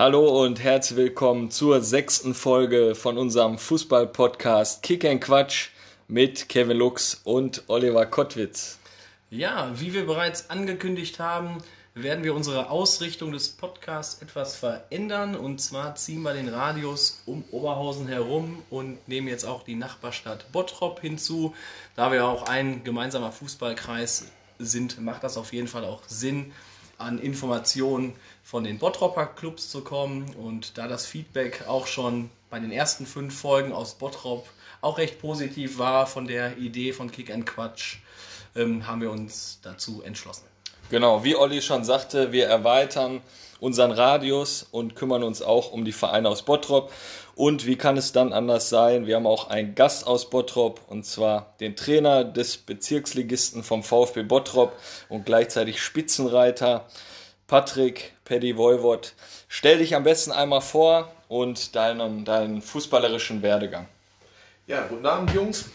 Hallo und herzlich willkommen zur sechsten Folge von unserem Fußball-Podcast Kick and Quatsch mit Kevin Lux und Oliver Kottwitz. Ja, wie wir bereits angekündigt haben, werden wir unsere Ausrichtung des Podcasts etwas verändern. Und zwar ziehen wir den Radius um Oberhausen herum und nehmen jetzt auch die Nachbarstadt Bottrop hinzu. Da wir auch ein gemeinsamer Fußballkreis sind, macht das auf jeden Fall auch Sinn, an Informationen von den Bottropper Clubs zu kommen. Und da das Feedback auch schon bei den ersten fünf Folgen aus Bottrop auch recht positiv war von der Idee von Kick and Quatsch, ähm, haben wir uns dazu entschlossen. Genau, wie Olli schon sagte, wir erweitern unseren Radius und kümmern uns auch um die Vereine aus Bottrop. Und wie kann es dann anders sein? Wir haben auch einen Gast aus Bottrop und zwar den Trainer des Bezirksligisten vom VfB Bottrop und gleichzeitig Spitzenreiter Patrick Paddy Voivod. Stell dich am besten einmal vor und deinen, deinen fußballerischen Werdegang. Ja, guten Abend Jungs,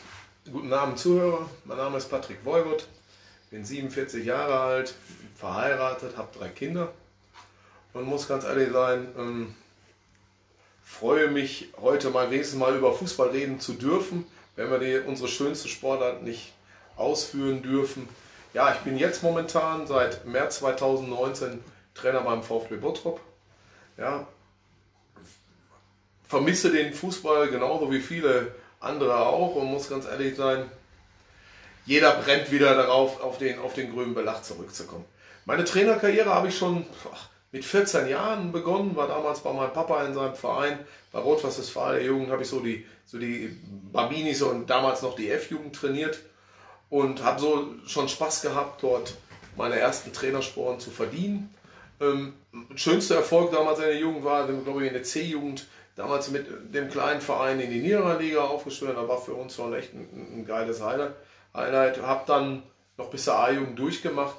guten Abend Zuhörer. Mein Name ist Patrick Voivod, bin 47 Jahre alt, verheiratet, habe drei Kinder und muss ganz ehrlich sein, ähm, freue mich heute mal wenigstens mal über Fußball reden zu dürfen, wenn wir die, unsere schönste Sportart nicht ausführen dürfen. Ja, ich bin jetzt momentan seit März 2019 Trainer beim VfB Bottrop. Ja, vermisse den Fußball genauso wie viele andere auch und muss ganz ehrlich sein, jeder brennt wieder darauf, auf den, auf den grünen Belach zurückzukommen. Meine Trainerkarriere habe ich schon mit 14 Jahren begonnen, war damals bei meinem Papa in seinem Verein, bei Rot-Was Westfalen der Jugend, habe ich so die, so die Bambinis und damals noch die F-Jugend trainiert und habe so schon Spaß gehabt, dort meine ersten Trainersporen zu verdienen. Ähm, schönster Erfolg damals in der Jugend war, glaube ich, in der C-Jugend, damals mit dem kleinen Verein in die Niederliga aufgestellt. Da war für uns schon echt ein, ein geiles Highlight. Highlight. Habe dann noch bis zur A-Jugend durchgemacht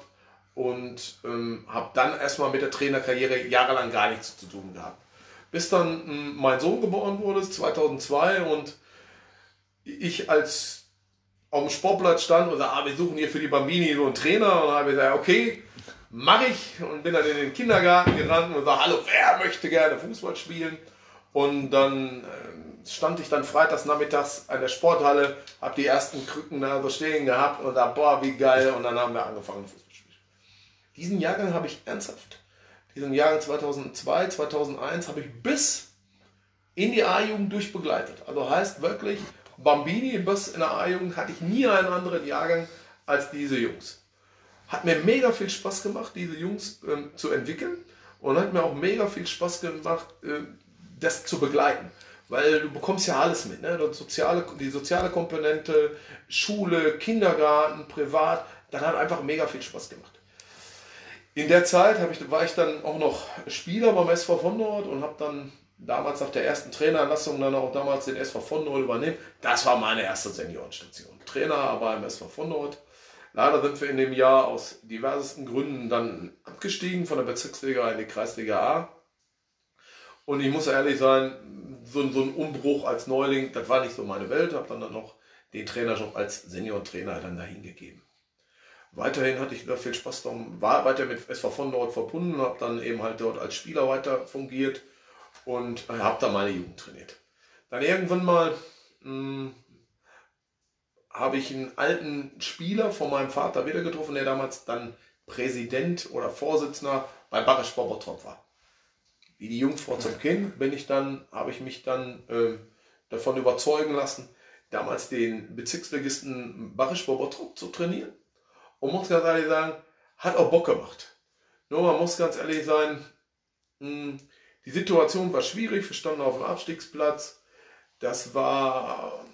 und ähm, habe dann erstmal mit der Trainerkarriere jahrelang gar nichts zu tun gehabt. Bis dann ähm, mein Sohn geboren wurde, 2002 und ich als auf dem Sportplatz stand und sagte, ah, wir suchen hier für die Bambini so einen Trainer und habe gesagt, okay, mache ich und bin dann in den Kindergarten gerannt und sage, hallo, wer möchte gerne Fußball spielen? Und dann äh, stand ich dann freitags nachmittags an der Sporthalle, habe die ersten Krücken da so stehen gehabt und da, boah, wie geil. Und dann haben wir angefangen, Fußball diesen Jahrgang habe ich ernsthaft, diesen Jahrgang 2002, 2001 habe ich bis in die A-Jugend durchbegleitet. Also heißt wirklich, Bambini bis in der A-Jugend hatte ich nie einen anderen Jahrgang als diese Jungs. Hat mir mega viel Spaß gemacht, diese Jungs äh, zu entwickeln und hat mir auch mega viel Spaß gemacht, äh, das zu begleiten. Weil du bekommst ja alles mit, ne? Soziale, die soziale Komponente, Schule, Kindergarten, Privat, das hat einfach mega viel Spaß gemacht. In der Zeit ich, war ich dann auch noch Spieler beim SV von Nord und habe dann damals nach der ersten Trainerlassung dann auch damals den SV von Nord übernehmen. Das war meine erste Seniorenstation. Trainer beim SV von Nord. Leider sind wir in dem Jahr aus diversesten Gründen dann abgestiegen von der Bezirksliga in die Kreisliga A. Und ich muss ehrlich sein, so, so ein Umbruch als Neuling, das war nicht so meine Welt. Habe dann, dann noch den Trainerjob als Senior-Trainer dann dahin gegeben. Weiterhin hatte ich da viel Spaß darum, war weiter mit SV von dort verbunden, habe dann eben halt dort als Spieler weiter fungiert und äh, habe da meine Jugend trainiert. Dann irgendwann mal hm, habe ich einen alten Spieler von meinem Vater wieder getroffen, der damals dann Präsident oder Vorsitzender bei Barisch Bottrop war. Wie die Jungfrau zum Kind bin ich dann, habe ich mich dann äh, davon überzeugen lassen, damals den Bezirksligisten Barisch Bottrop zu trainieren und muss ganz ehrlich sagen, hat auch Bock gemacht. Nur man muss ganz ehrlich sein, hm, die Situation war schwierig, wir standen auf dem Abstiegsplatz. Das war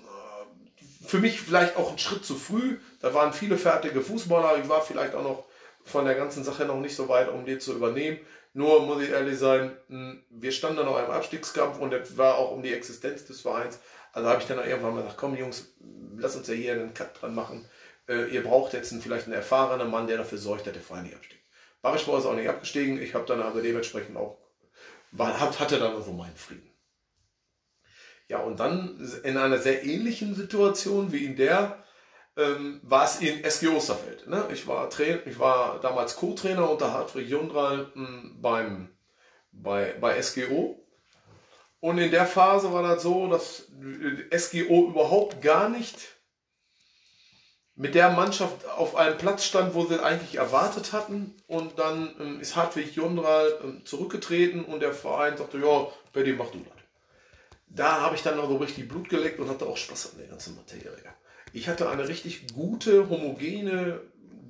äh, für mich vielleicht auch ein Schritt zu früh. Da waren viele fertige Fußballer. Ich war vielleicht auch noch von der ganzen Sache noch nicht so weit, um die zu übernehmen. Nur muss ich ehrlich sein, hm, wir standen noch im Abstiegskampf und es war auch um die Existenz des Vereins. Also habe ich dann irgendwann mal gesagt, komm Jungs, lass uns ja hier einen Cut dran machen äh, ihr braucht jetzt einen, vielleicht einen erfahrenen Mann, der dafür sorgt, dass der Verein nicht absteigt. Barischbau ist auch nicht abgestiegen. Ich habe dann also dementsprechend auch, hatte dann also meinen Frieden. Ja, und dann in einer sehr ähnlichen Situation wie in der, ähm, war es in SG Osterfeld. Ne? Ich, war ich war damals Co-Trainer unter Hartwig Jundral hm, beim, bei, bei SGO. Und in der Phase war das so, dass SGO überhaupt gar nicht mit der Mannschaft auf einem Platz stand, wo sie eigentlich erwartet hatten. Und dann ähm, ist Hartwig Jondral ähm, zurückgetreten und der Verein sagte, ja, Betty, mach du das. Da habe ich dann noch so richtig Blut geleckt und hatte auch Spaß an der ganzen Materie. Ich hatte eine richtig gute, homogene,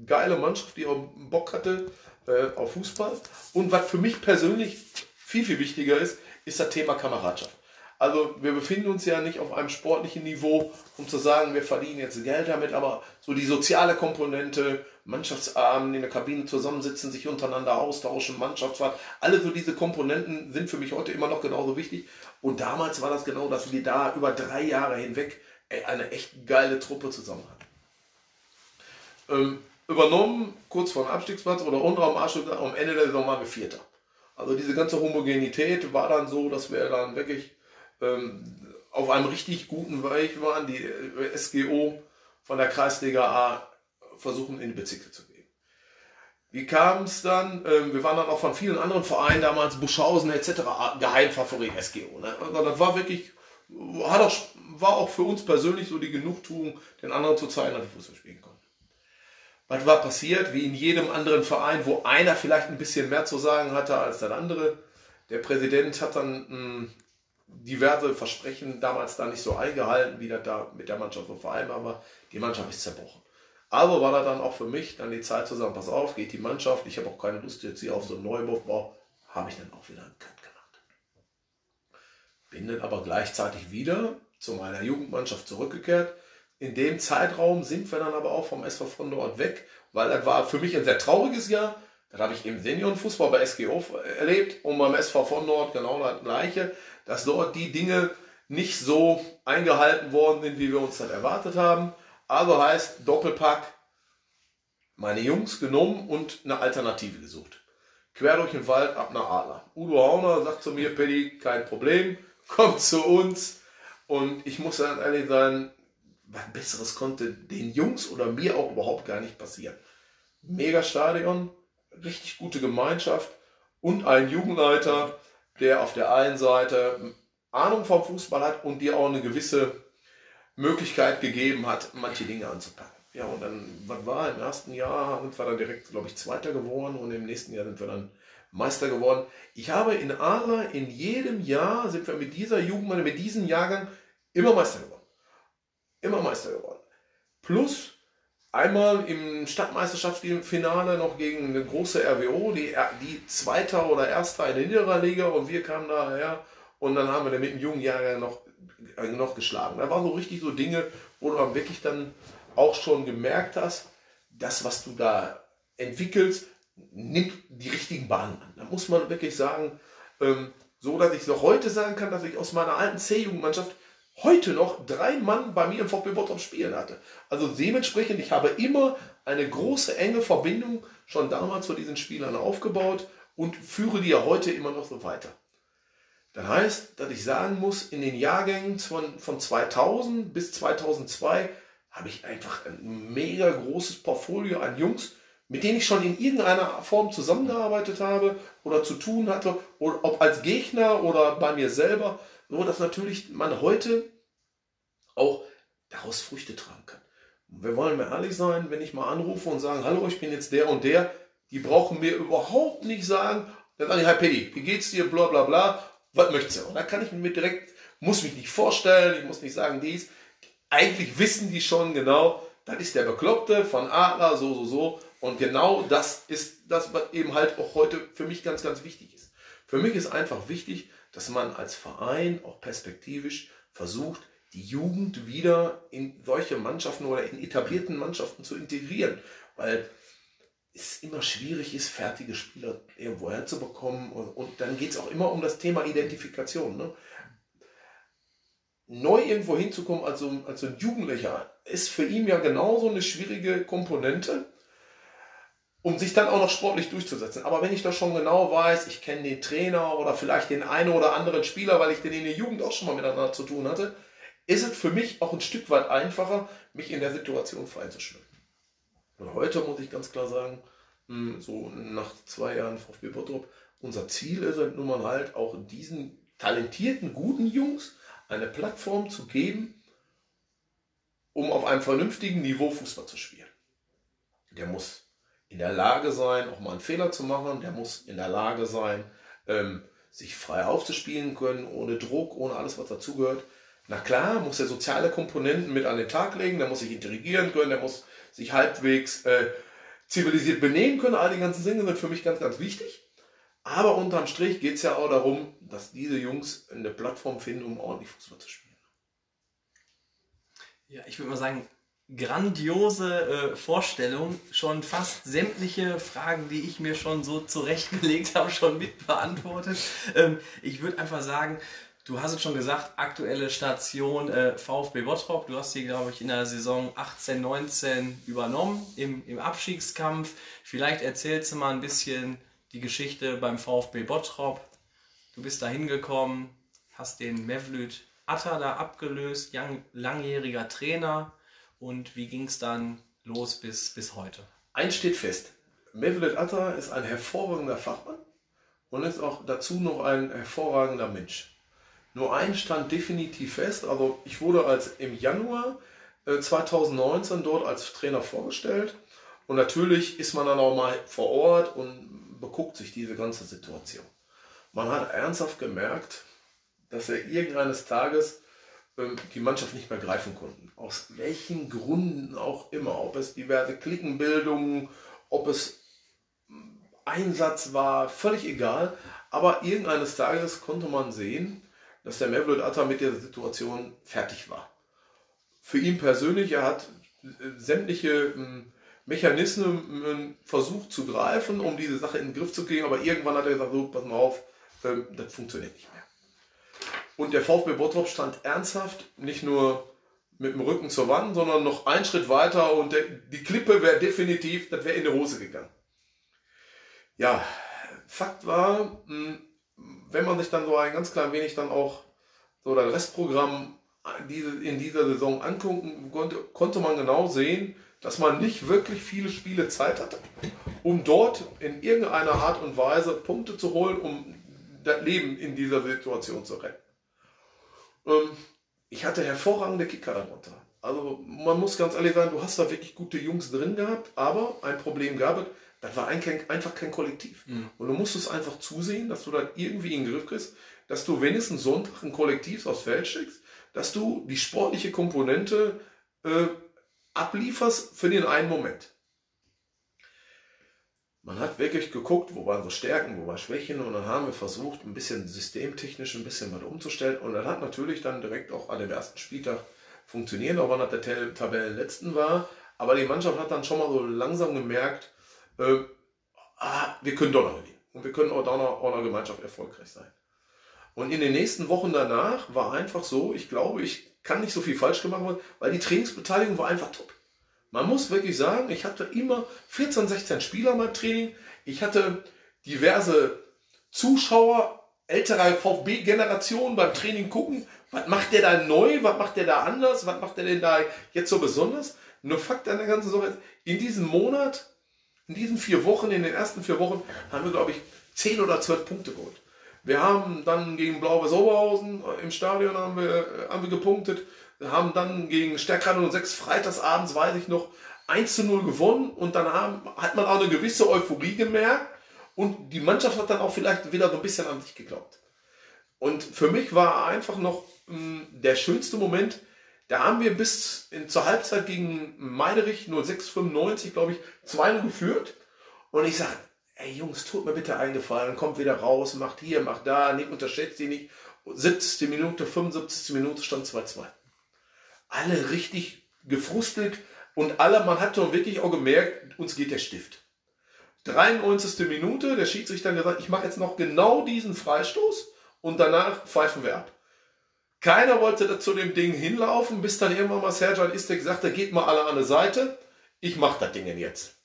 geile Mannschaft, die auch Bock hatte äh, auf Fußball. Und was für mich persönlich viel, viel wichtiger ist, ist das Thema Kameradschaft. Also wir befinden uns ja nicht auf einem sportlichen Niveau, um zu sagen, wir verdienen jetzt Geld damit, aber so die soziale Komponente, Mannschaftsabend in der Kabine zusammensitzen, sich untereinander austauschen, Mannschaftsfahrt, alle so diese Komponenten sind für mich heute immer noch genauso wichtig. Und damals war das genau, dass wir da über drei Jahre hinweg eine echt geile Truppe zusammen hatten. Ähm, übernommen, kurz vor dem Abstiegsplatz oder unter dem Arsch, am Ende der Saison waren wir Vierter. Also diese ganze Homogenität war dann so, dass wir dann wirklich ähm, auf einem richtig guten Weg waren, die äh, SGO von der Kreisliga A versuchen in die Bezirke zu gehen. Wie kam es dann? Ähm, wir waren dann auch von vielen anderen Vereinen, damals Buschhausen etc., Geheimfavorit SGO. Ne? Also das war wirklich, hat auch, war auch für uns persönlich so die Genugtuung, den anderen zu zeigen, dass wir Fußball spielen konnten. Was war passiert? Wie in jedem anderen Verein, wo einer vielleicht ein bisschen mehr zu sagen hatte als der andere. Der Präsident hat dann hm, diverse Versprechen damals da nicht so eingehalten, wie das da mit der Mannschaft so vereinbar war. Die Mannschaft ist zerbrochen. Aber war da dann auch für mich dann die Zeit zu sagen, pass auf, geht die Mannschaft, ich habe auch keine Lust jetzt hier auf so einen Neubau, habe ich dann auch wieder einen Cut gemacht. Bin dann aber gleichzeitig wieder zu meiner Jugendmannschaft zurückgekehrt. In dem Zeitraum sind wir dann aber auch vom SV von dort weg, weil das war für mich ein sehr trauriges Jahr. Das habe ich im Seniorenfußball bei SGO erlebt und beim SV von Nord genau das gleiche dass dort die Dinge nicht so eingehalten worden sind, wie wir uns das erwartet haben. Also heißt Doppelpack, meine Jungs genommen und eine Alternative gesucht. Quer durch den Wald ab nach Adler. Udo Hauner sagt zu mir, Paddy, kein Problem, komm zu uns. Und ich muss dann ehrlich sein, was Besseres konnte den Jungs oder mir auch überhaupt gar nicht passieren. Mega Stadion, richtig gute Gemeinschaft und ein Jugendleiter, der auf der einen Seite Ahnung vom Fußball hat und dir auch eine gewisse Möglichkeit gegeben hat, manche Dinge anzupacken. Ja, und dann, was war im ersten Jahr, sind wir dann direkt, glaube ich, Zweiter geworden und im nächsten Jahr sind wir dann Meister geworden. Ich habe in Adler in jedem Jahr sind wir mit dieser Jugend, mit diesem Jahrgang immer Meister geworden. Immer Meister geworden. Plus Einmal im Stadtmeisterschaftsfinale noch gegen eine große RWO, die, die Zweiter oder Erster in der Niederliga und wir kamen daher und dann haben wir dann mit dem jungen Jahrgang noch, äh, noch geschlagen. Da waren so richtig so Dinge, wo du dann wirklich dann auch schon gemerkt hast, das, was du da entwickelst, nimmt die richtigen Bahnen an. Da muss man wirklich sagen, ähm, so dass ich noch heute sagen kann, dass ich aus meiner alten C-Jugendmannschaft heute noch drei Mann bei mir im VfB Bottrop spielen hatte. Also dementsprechend, ich habe immer eine große, enge Verbindung schon damals zu diesen Spielern aufgebaut und führe die ja heute immer noch so weiter. Das heißt, dass ich sagen muss, in den Jahrgängen von, von 2000 bis 2002 habe ich einfach ein mega großes Portfolio an Jungs, mit denen ich schon in irgendeiner Form zusammengearbeitet habe oder zu tun hatte, oder ob als Gegner oder bei mir selber. Nur, dass natürlich man heute auch daraus Früchte tragen kann. Wir wollen mir ehrlich sein, wenn ich mal anrufe und sage, hallo, ich bin jetzt der und der, die brauchen mir überhaupt nicht sagen, dann sage ich, hi Paddy, wie geht's dir, bla bla bla, was möchtest du? Und da kann ich mir direkt, muss mich nicht vorstellen, ich muss nicht sagen dies. Eigentlich wissen die schon genau, das ist der Bekloppte von Adler, so, so, so. Und genau das ist das, was eben halt auch heute für mich ganz, ganz wichtig ist. Für mich ist einfach wichtig, dass man als Verein auch perspektivisch versucht, die Jugend wieder in solche Mannschaften oder in etablierten Mannschaften zu integrieren, weil es immer schwierig ist, fertige Spieler irgendwo herzubekommen. Und, dann geht es auch immer um das Thema Identifikation. Ne? Neu irgendwo hinzukommen als so, als so ein Jugendlicher ist für ihn ja genauso eine schwierige Komponente um sich dann auch noch sportlich durchzusetzen. Aber wenn ich das schon genau weiß, ich kenne den Trainer oder vielleicht den einen oder anderen Spieler, weil ich den in der Jugend auch schon mal miteinander zu tun hatte, ist es für mich auch ein Stück weit einfacher, mich in der Situation freizuschwimmen. Und heute muss ich ganz klar sagen, hm, so nach zwei Jahren VfB Bottrop, unser Ziel ist es nun mal halt auch diesen talentierten, guten Jungs eine Plattform zu geben, um auf einem vernünftigen Niveau Fußball zu spielen. Der muss in der Lage sein, auch mal einen Fehler zu machen. Der muss in der Lage sein, ähm, sich frei aufzuspielen können, ohne Druck, ohne alles, was dazugehört. Na klar, muss er soziale Komponenten mit an den Tag legen, der muss sich integrieren können, der muss sich halbwegs äh, zivilisiert benehmen können. All die ganzen Dinge sind für mich ganz, ganz wichtig. Aber unterm Strich geht es ja auch darum, dass diese Jungs eine Plattform finden, um ordentlich Fußball zu spielen. Ja, ich würde mal sagen, grandiose äh, Vorstellung. Schon fast sämtliche Fragen, die ich mir schon so zurechtgelegt habe, schon mit beantwortet. Ähm, ich würde einfach sagen, du hast es schon gesagt, aktuelle Station äh, VfB Bottrop. Du hast sie, glaube ich, in der Saison 18, 19 übernommen im, im Abstiegskampf. Vielleicht erzählst du mal ein bisschen die Geschichte beim VfB Bottrop. Du bist da hingekommen, hast den Mevlüt Atta da abgelöst, langjähriger Trainer. Und wie ging es dann los bis, bis heute? Eins steht fest. Mevlüt Atta ist ein hervorragender Fachmann und ist auch dazu noch ein hervorragender Mensch. Nur eins stand definitiv fest, also ich wurde als im Januar 2019 äh, dort als Trainer vorgestellt und natürlich ist man dann auch mal vor Ort und beguckt sich diese ganze Situation. Man hat ernsthaft gemerkt, dass er irgendeines Tages die Mannschaft nicht mehr greifen konnten. Aus welchen Gründen auch immer. Ob es diverse Klickenbildungen, ob es Einsatz war, völlig egal. Aber irgendeines Tages konnte man sehen, dass der Mevlut Atta mit der Situation fertig war. Für ihn persönlich, er hat äh, sämtliche hm, Mechanismen versucht zu greifen, um diese Sache in den Griff zu kriegen, aber irgendwann hat er gesagt, so, pass mal auf, ähm, das funktioniert nicht. Und der VfB Bottrop stand ernsthaft, nicht nur mit dem Rücken zur Wand, sondern noch einen Schritt weiter und der, die Klippe wäre definitiv, das wäre in die Hose gegangen. Ja, Fakt war, hm, wenn man sich dann so ein ganz klein wenig dann auch so das Restprogramm in dieser Saison angucken konnte, konnte man genau sehen, dass man nicht wirklich viele Spiele Zeit hatte, um dort in irgendeiner Art und Weise Punkte zu holen, um das Leben in dieser Situation zu retten. Ähm, ich hatte hervorragende Kicker darunter. Also man muss ganz ehrlich sagen, du hast da wirklich gute Jungs drin gehabt, aber ein Problem gab es, das war einfach kein Kollektiv. Mhm. Und du musstest einfach zusehen, dass du das irgendwie in den Griff kriegst, dass du wenigstens Sonntag ein Kollektiv aufs Feld schickst, dass du die sportliche Komponente äh, ablieferst für den einen Moment. Man hat wirklich geguckt, wo waren so Stärken, wo waren Schwächen und dann haben wir versucht, ein bisschen systemtechnisch ein bisschen was umzustellen und das hat natürlich dann direkt auch an dem ersten Spieltag funktioniert, auch wenn das der Tabellenletzten war, aber die Mannschaft hat dann schon mal so langsam gemerkt, äh, ah, wir können doch noch gewinnen und wir können auch da noch, auch Gemeinschaft erfolgreich sein. Und in den nächsten Wochen danach war einfach so, ich glaube, ich kann nicht so viel falsch gemacht haben, weil die Trainingsbeteiligung war einfach top. Man muss wirklich sagen, ich hatte immer 14, 16 Spieler beim Training. Ich hatte diverse Zuschauer, ältere VfB-Generationen beim Training gucken. Was macht der da neu? Was macht der da anders? Was macht der denn da jetzt so besonders? Nur Fakt an der ganzen Sache ist, in diesem Monat, in diesen vier Wochen, in den ersten vier Wochen, haben wir, glaube ich, 10 oder 12 Punkte geholt. Wir haben dann gegen Blau-Weiß Oberhausen im Stadion haben wir, haben wir gepunktet. Haben dann gegen Stärkrade 06 freitagsabends, weiß ich noch, 1 zu 0 gewonnen und dann haben, hat man auch eine gewisse Euphorie gemerkt und die Mannschaft hat dann auch vielleicht wieder so ein bisschen an sich geglaubt. Und für mich war einfach noch mh, hm, der schönste Moment, da haben wir bis in, zur Halbzeit gegen Meiderich 0695, glaube ich, 2 geführt. Und ich sage, ey Jungs, tut mir bitte eingefallen, kommt wieder raus, macht hier, macht da, nicht unterschätzt die nicht. 70. Minute, 75. Minute stand 2-2. Alle richtig gefrustelt und alle, man hat schon wirklich auch gemerkt, uns geht der Stift. 93. Minute, der Schiedsrichter gesagt, ich mache jetzt noch genau diesen Freistoß und danach pfeifen wir ab. Keiner wollte zu dem Ding hinlaufen, bis dann irgendwann mal Serjan Istek sagte, geht mal alle an die Seite, ich mache das Ding jetzt.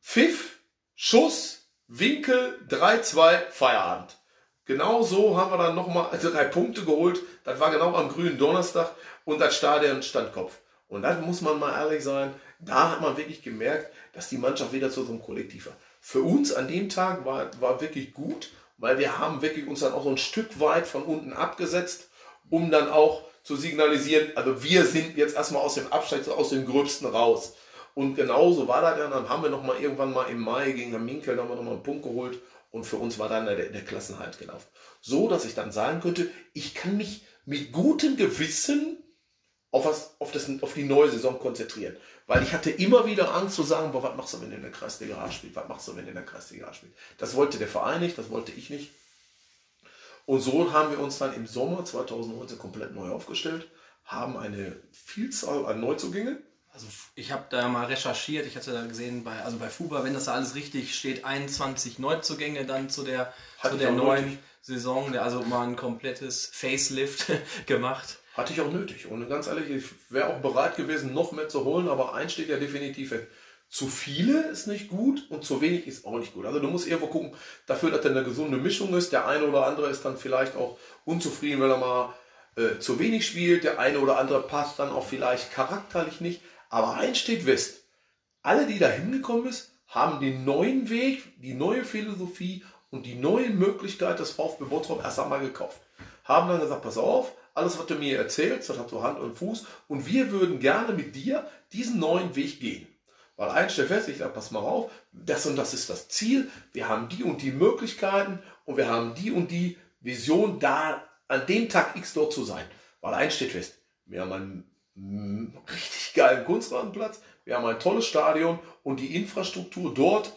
Pfiff, Schuss, Winkel, 3-2, Feierabend. Genau so haben wir dann nochmal drei Punkte geholt. Das war genau am grünen Donnerstag und das Stadion stand Kopf. Und da muss man mal ehrlich sein, da hat man wirklich gemerkt, dass die Mannschaft wieder zu so einem Kollektiv war. Für uns an dem Tag war, war wirklich gut, weil wir haben wirklich uns dann auch so ein Stück weit von unten abgesetzt, um dann auch zu signalisieren, also wir sind jetzt erstmal aus dem Absteig, aus dem Gröbsten raus. Und genauso war das dann, dann haben wir nochmal irgendwann mal im Mai gegen Minkel nochmal noch mal einen Punkt geholt und für uns war dann der, der Klassenhalt gelaufen. So, dass ich dann sagen könnte, ich kann mich mit gutem Gewissen auf, was, auf, das, auf die neue Saison konzentrieren. Weil ich hatte immer wieder Angst zu sagen, boah, was machst du, wenn du in der Kreisliga A spielst? Was machst du, wenn du in der Kreisliga A spielst? Das wollte der Verein nicht, das wollte ich nicht. Und so haben wir uns dann im Sommer 2019 komplett neu aufgestellt, haben eine Vielzahl an Neuzugängen. Also ich habe da mal recherchiert, ich hatte da gesehen, bei, also bei FUBA, wenn das da alles richtig steht, 21 Neuzugänge dann zu der, zu der neuen nötig. Saison, also mal ein komplettes Facelift gemacht. Hatte ich auch nötig. Und ganz ehrlich, ich wäre auch bereit gewesen, noch mehr zu holen, aber eins steht ja definitiv Zu viele ist nicht gut und zu wenig ist auch nicht gut. Also du musst irgendwo gucken, dafür, dass da eine gesunde Mischung ist. Der eine oder andere ist dann vielleicht auch unzufrieden, wenn er mal äh, zu wenig spielt. Der eine oder andere passt dann auch vielleicht charakterlich nicht. Aber eins steht fest. Alle, die da hingekommen ist, haben den neuen Weg, die neue Philosophie und die neue Möglichkeit des VfB Bottrop erst einmal gekauft. Haben dann gesagt, pass auf, alles, was du mir erzählst, das hat so Hand und Fuß. Und wir würden gerne mit dir diesen neuen Weg gehen. Weil eins steht fest, ich sage, pass mal auf, das und das ist das Ziel. Wir haben die und die Möglichkeiten und wir haben die und die Vision, da an dem Tag X dort zu sein. Weil eins steht fest, wir haben einen richtig geilen Kunstrasenplatz, wir haben ein tolles Stadion und die Infrastruktur dort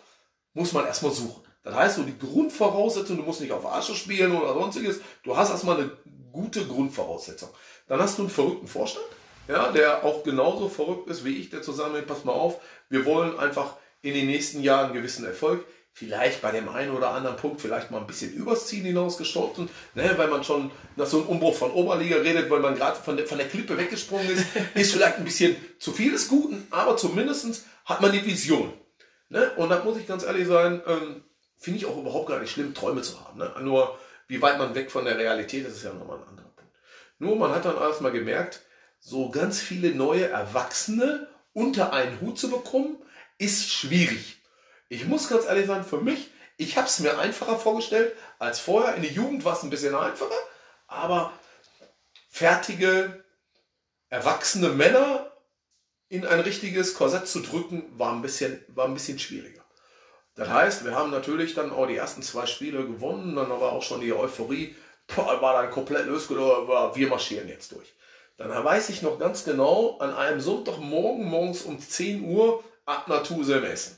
muss man erstmal suchen. Das heißt, so die Grundvoraussetzung, du musst nicht auf Asche spielen oder sonstiges, du hast erstmal eine gute Grundvoraussetzung. Dann hast du einen verrückten Vorstand, ja, der auch genauso verrückt ist wie ich, der zusammen, pass mal auf, wir wollen einfach in den nächsten Jahren gewissen Erfolg, vielleicht bei dem einen oder anderen Punkt vielleicht mal ein bisschen übers Ziel hinausgestoßen, ne, weil man schon nach so einem Umbruch von Oberliga redet, weil man gerade von der, von der Klippe weggesprungen ist, ist vielleicht ein bisschen zu viel des Guten, aber zumindest hat man die Vision. Ne? Und da muss ich ganz ehrlich sein, ähm, finde ich auch überhaupt gar nicht schlimm, Träume zu haben. Ne? Nur wie weit man weg von der Realität ist, ist ja nochmal ein anderer Punkt. Nur man hat dann erstmal gemerkt, so ganz viele neue Erwachsene unter einen Hut zu bekommen, ist schwierig. Ich muss ganz ehrlich sagen, für mich, ich habe es mir einfacher vorgestellt als vorher. In der Jugend war es ein bisschen einfacher, aber fertige, erwachsene Männer in ein richtiges Korsett zu drücken, war ein bisschen, war ein bisschen schwieriger. Das heißt, wir haben natürlich dann auch die ersten zwei Spiele gewonnen, dann war auch schon die Euphorie, boah, war dann komplett losgelöst, wir marschieren jetzt durch. Dann weiß ich noch ganz genau, an einem Sonntagmorgen, morgens um 10 Uhr, ab Natuse im Essen.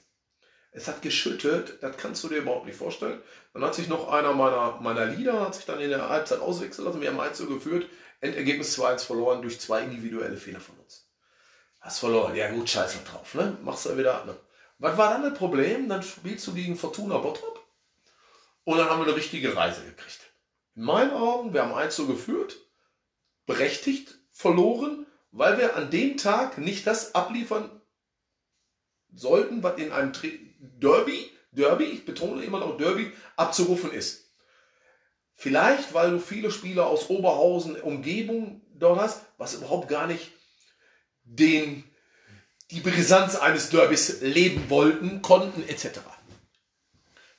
Es hat geschüttet, das kannst du dir überhaupt nicht vorstellen. Dann hat sich noch einer meiner, meiner Lieder, hat sich dann in der Halbzeit auswechseln lassen, wir haben 1 geführt, Endergebnis 2-1 verloren durch zwei individuelle Fehler von uns. Hast verloren, ja gut, scheiße drauf, ne? Machst du wieder ab, ne? Was war dann das Problem? Dann spielst du gegen Fortuna Bottrop und dann haben wir eine richtige Reise gekriegt. In meinen Augen, wir haben eins so geführt, berechtigt verloren, weil wir an dem Tag nicht das abliefern sollten, was in einem Derby, Derby, ich betone immer noch Derby, abzurufen ist. Vielleicht, weil du viele Spieler aus Oberhausen, Umgebung dort hast, was überhaupt gar nicht den die Brisanz eines Derbys leben wollten, konnten, etc.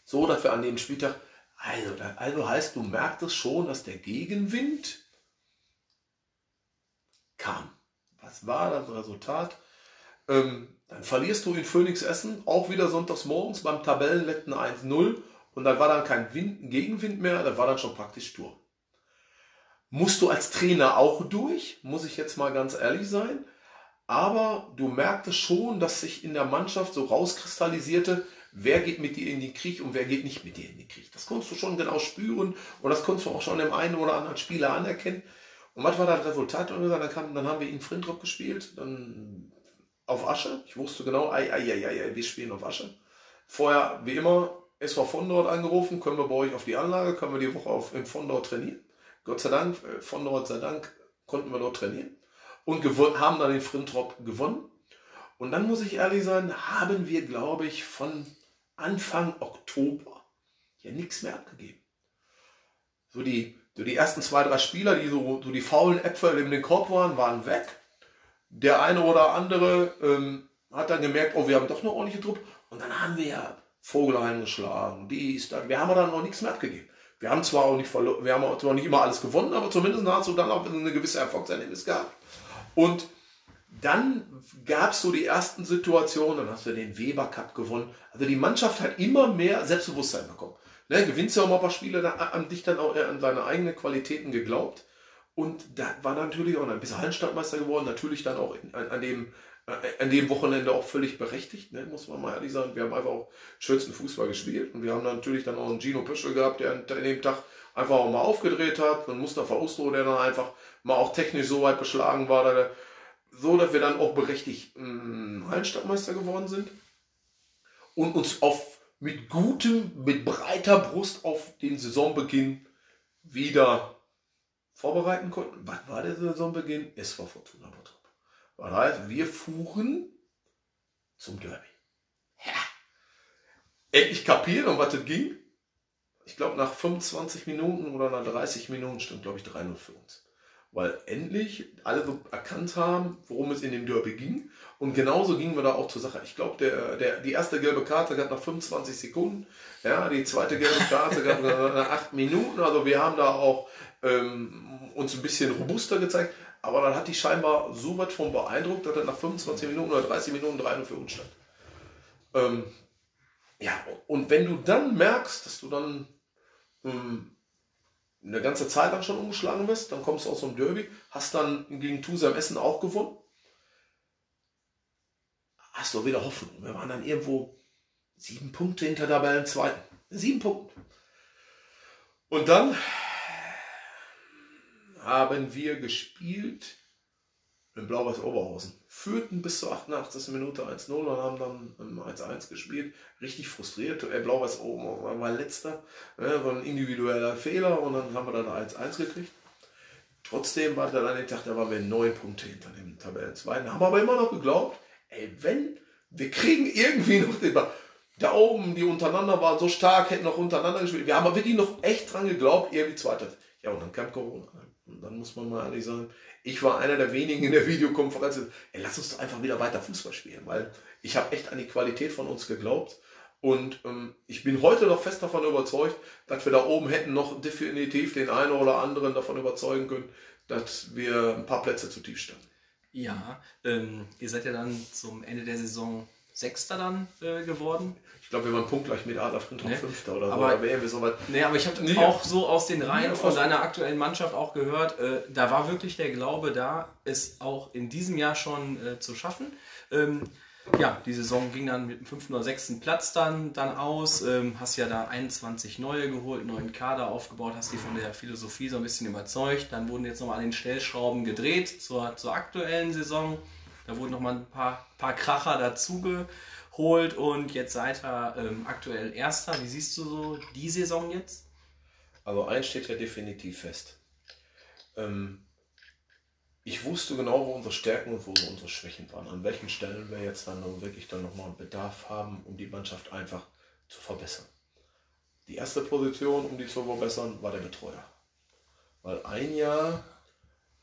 So, wir an dem Spieltag, also, also heißt, du merktest schon, dass der Gegenwind kam. Was war das Resultat? Ähm, dann verlierst du in Phoenix Essen, auch wieder sonntags morgens beim Tabellenletzten 1-0 und dann war dann kein Wind, Gegenwind mehr, dann war dann schon praktisch Sturm. Musst du als Trainer auch durch, muss ich jetzt mal ganz ehrlich sein aber du merktest schon, dass sich in der Mannschaft so rauskristallisierte, wer geht mit dir in den Krieg und wer geht nicht mit dir in den Krieg. Das konntest du schon genau spüren und das konntest du auch schon dem einen oder anderen Spieler anerkennen. Und was war das Resultat? Dann, haben wir in Frindrop gespielt, dann auf Asche. Ich wusste genau, ei, ei, ei, ei, wir spielen auf Asche. Vorher, wie immer, SV von dort angerufen, können wir bei euch auf die Anlage, können wir die Woche auf, in von dort trainieren. Gott sei Dank, äh, von dort sei Dank, konnten wir dort trainieren und haben dann den Frintrop gewonnen. Und dann muss ich ehrlich sein, haben wir, glaube ich, von Anfang Oktober ja nichts mehr abgegeben. So die, so die ersten zwei, drei Spieler, die so, so die faulen Äpfel in den Korb waren, waren weg. Der eine oder andere ähm, hat dann gemerkt, oh, wir haben doch eine ordentliche Truppe. Und dann haben wir ja Vogelheim geschlagen, dies, da. Wir haben dann noch nichts mehr abgegeben. Wir haben zwar auch nicht verloren, wir haben zwar nicht immer alles gewonnen, aber zumindest hast du dann auch eine gewisse Erfolgserlebnis gehabt. Und dann gab es so die ersten Situationen, dann hast du den Weber Cup gewonnen. Also die Mannschaft hat immer mehr Selbstbewusstsein bekommen. Ne, gewinnst ja auch mal ein paar Spiele, da, an dich dann auch äh, an deine eigenen Qualitäten geglaubt. Und da war natürlich auch ein bisschen Hallenstadtmeister geworden, natürlich dann auch in, an, an, dem, äh, an dem Wochenende auch völlig berechtigt, ne, muss man mal ehrlich sagen. Wir haben einfach auch schönsten Fußball gespielt und wir haben natürlich dann auch einen Gino Pöschel gehabt, der an dem Tag einfach auch mal aufgedreht hat. Und Mustafa Ustro, der dann einfach mal auch technisch so weit beschlagen war, dass so dass wir dann auch berechtigt mh, Hallenstadtmeister geworden sind und uns auf, mit gutem, mit breiter Brust auf den Saisonbeginn wieder vorbereiten konnten. Was war der Saisonbeginn? Es war Fortuna Bottrop. Das heißt, wir fuhren zum Derby. Ja. Endlich kapiert, um was es ging. Ich glaube, nach 25 Minuten oder nach 30 Minuten stand, glaube ich, 3-0 für uns weil endlich alle so erkannt haben, worum es in dem Derby ging. Und genauso gingen wir da auch zur Sache. Ich glaube, der, der, die erste gelbe Karte gab nach 25 Sekunden, ja, die zweite gelbe Karte gab nach 8 Minuten. Also wir haben da auch ähm, uns ein bisschen robuster gezeigt. Aber dann hat die scheinbar so weit von beeindruckt, dass er nach 25 Minuten oder 30 Minuten 3 für uns stand. Ähm, ja, und wenn du dann merkst, dass du dann ähm, eine ganze Zeit lang schon umgeschlagen bist, dann kommst du aus einem Derby, hast dann gegen Tusam Essen auch gewonnen, hast du wieder Hoffnung. Wir waren dann irgendwo sieben Punkte hinter Tabellen zweiten. Sieben Punkte. Und dann haben wir gespielt in Blau-Weiß Oberhausen. Führten bis zur 88. Minute 1-0 und haben dann 1-1 gespielt. Richtig frustriert. Äh, Blau-Weiß Oberhausen war letzter. Äh, war ein individueller Fehler und dann haben wir dann 1-1 gekriegt. Trotzdem war dann an dem Tag, da waren wir neun Punkte hinter dem Tabellenzweiten. Haben aber immer noch geglaubt, ey, wenn, wir kriegen irgendwie noch den Ball. Da oben, die untereinander waren so stark, hätten noch untereinander gespielt. Wir haben aber wirklich noch echt dran geglaubt, irgendwie zweiter. Ja, und dann kam Corona. Und dann muss man mal ehrlich sagen, ich war einer der wenigen in der Videokonferenz, ey, lass uns doch einfach wieder weiter Fußball spielen, weil ich habe echt an die Qualität von uns geglaubt. Und ähm, ich bin heute noch fest davon überzeugt, dass wir da oben hätten noch definitiv den einen oder anderen davon überzeugen können, dass wir ein paar Plätze zu tief standen. Ja, ähm, ihr seid ja dann zum Ende der Saison Sechster dann äh, geworden. Ich glaube, wir waren punktgleich mit Adler Frinton Nee. Fünfter oder so. Aber- so weit. Nee, aber ich habe Nee. auch so aus den Reihen von deiner aktuellen Mannschaft auch gehört, äh, da war wirklich der Glaube da, es auch in diesem Jahr schon äh, zu schaffen. Ähm, ja, die Saison ging dann mit dem fünften oder sechsten Platz dann, dann aus. Ähm, hast ja da 21 neue geholt, neuen Kader aufgebaut, hast die von der Philosophie so ein bisschen überzeugt. Dann wurden jetzt nochmal an den Stellschrauben gedreht zur, zur aktuellen Saison. Da wurden nochmal ein paar, paar Kracher dazugeholt und jetzt seid ihr ähm, aktuell Erster. Wie siehst du so die Saison jetzt? Also eins steht ja definitiv fest. Ähm, ich wusste genau, wo unsere Stärken und wo unsere Schwächen waren. An welchen Stellen wir jetzt dann wirklich dann nochmal Bedarf haben, um die Mannschaft einfach zu verbessern. Die erste Position, um die zu verbessern, war der Betreuer. Weil ein Jahr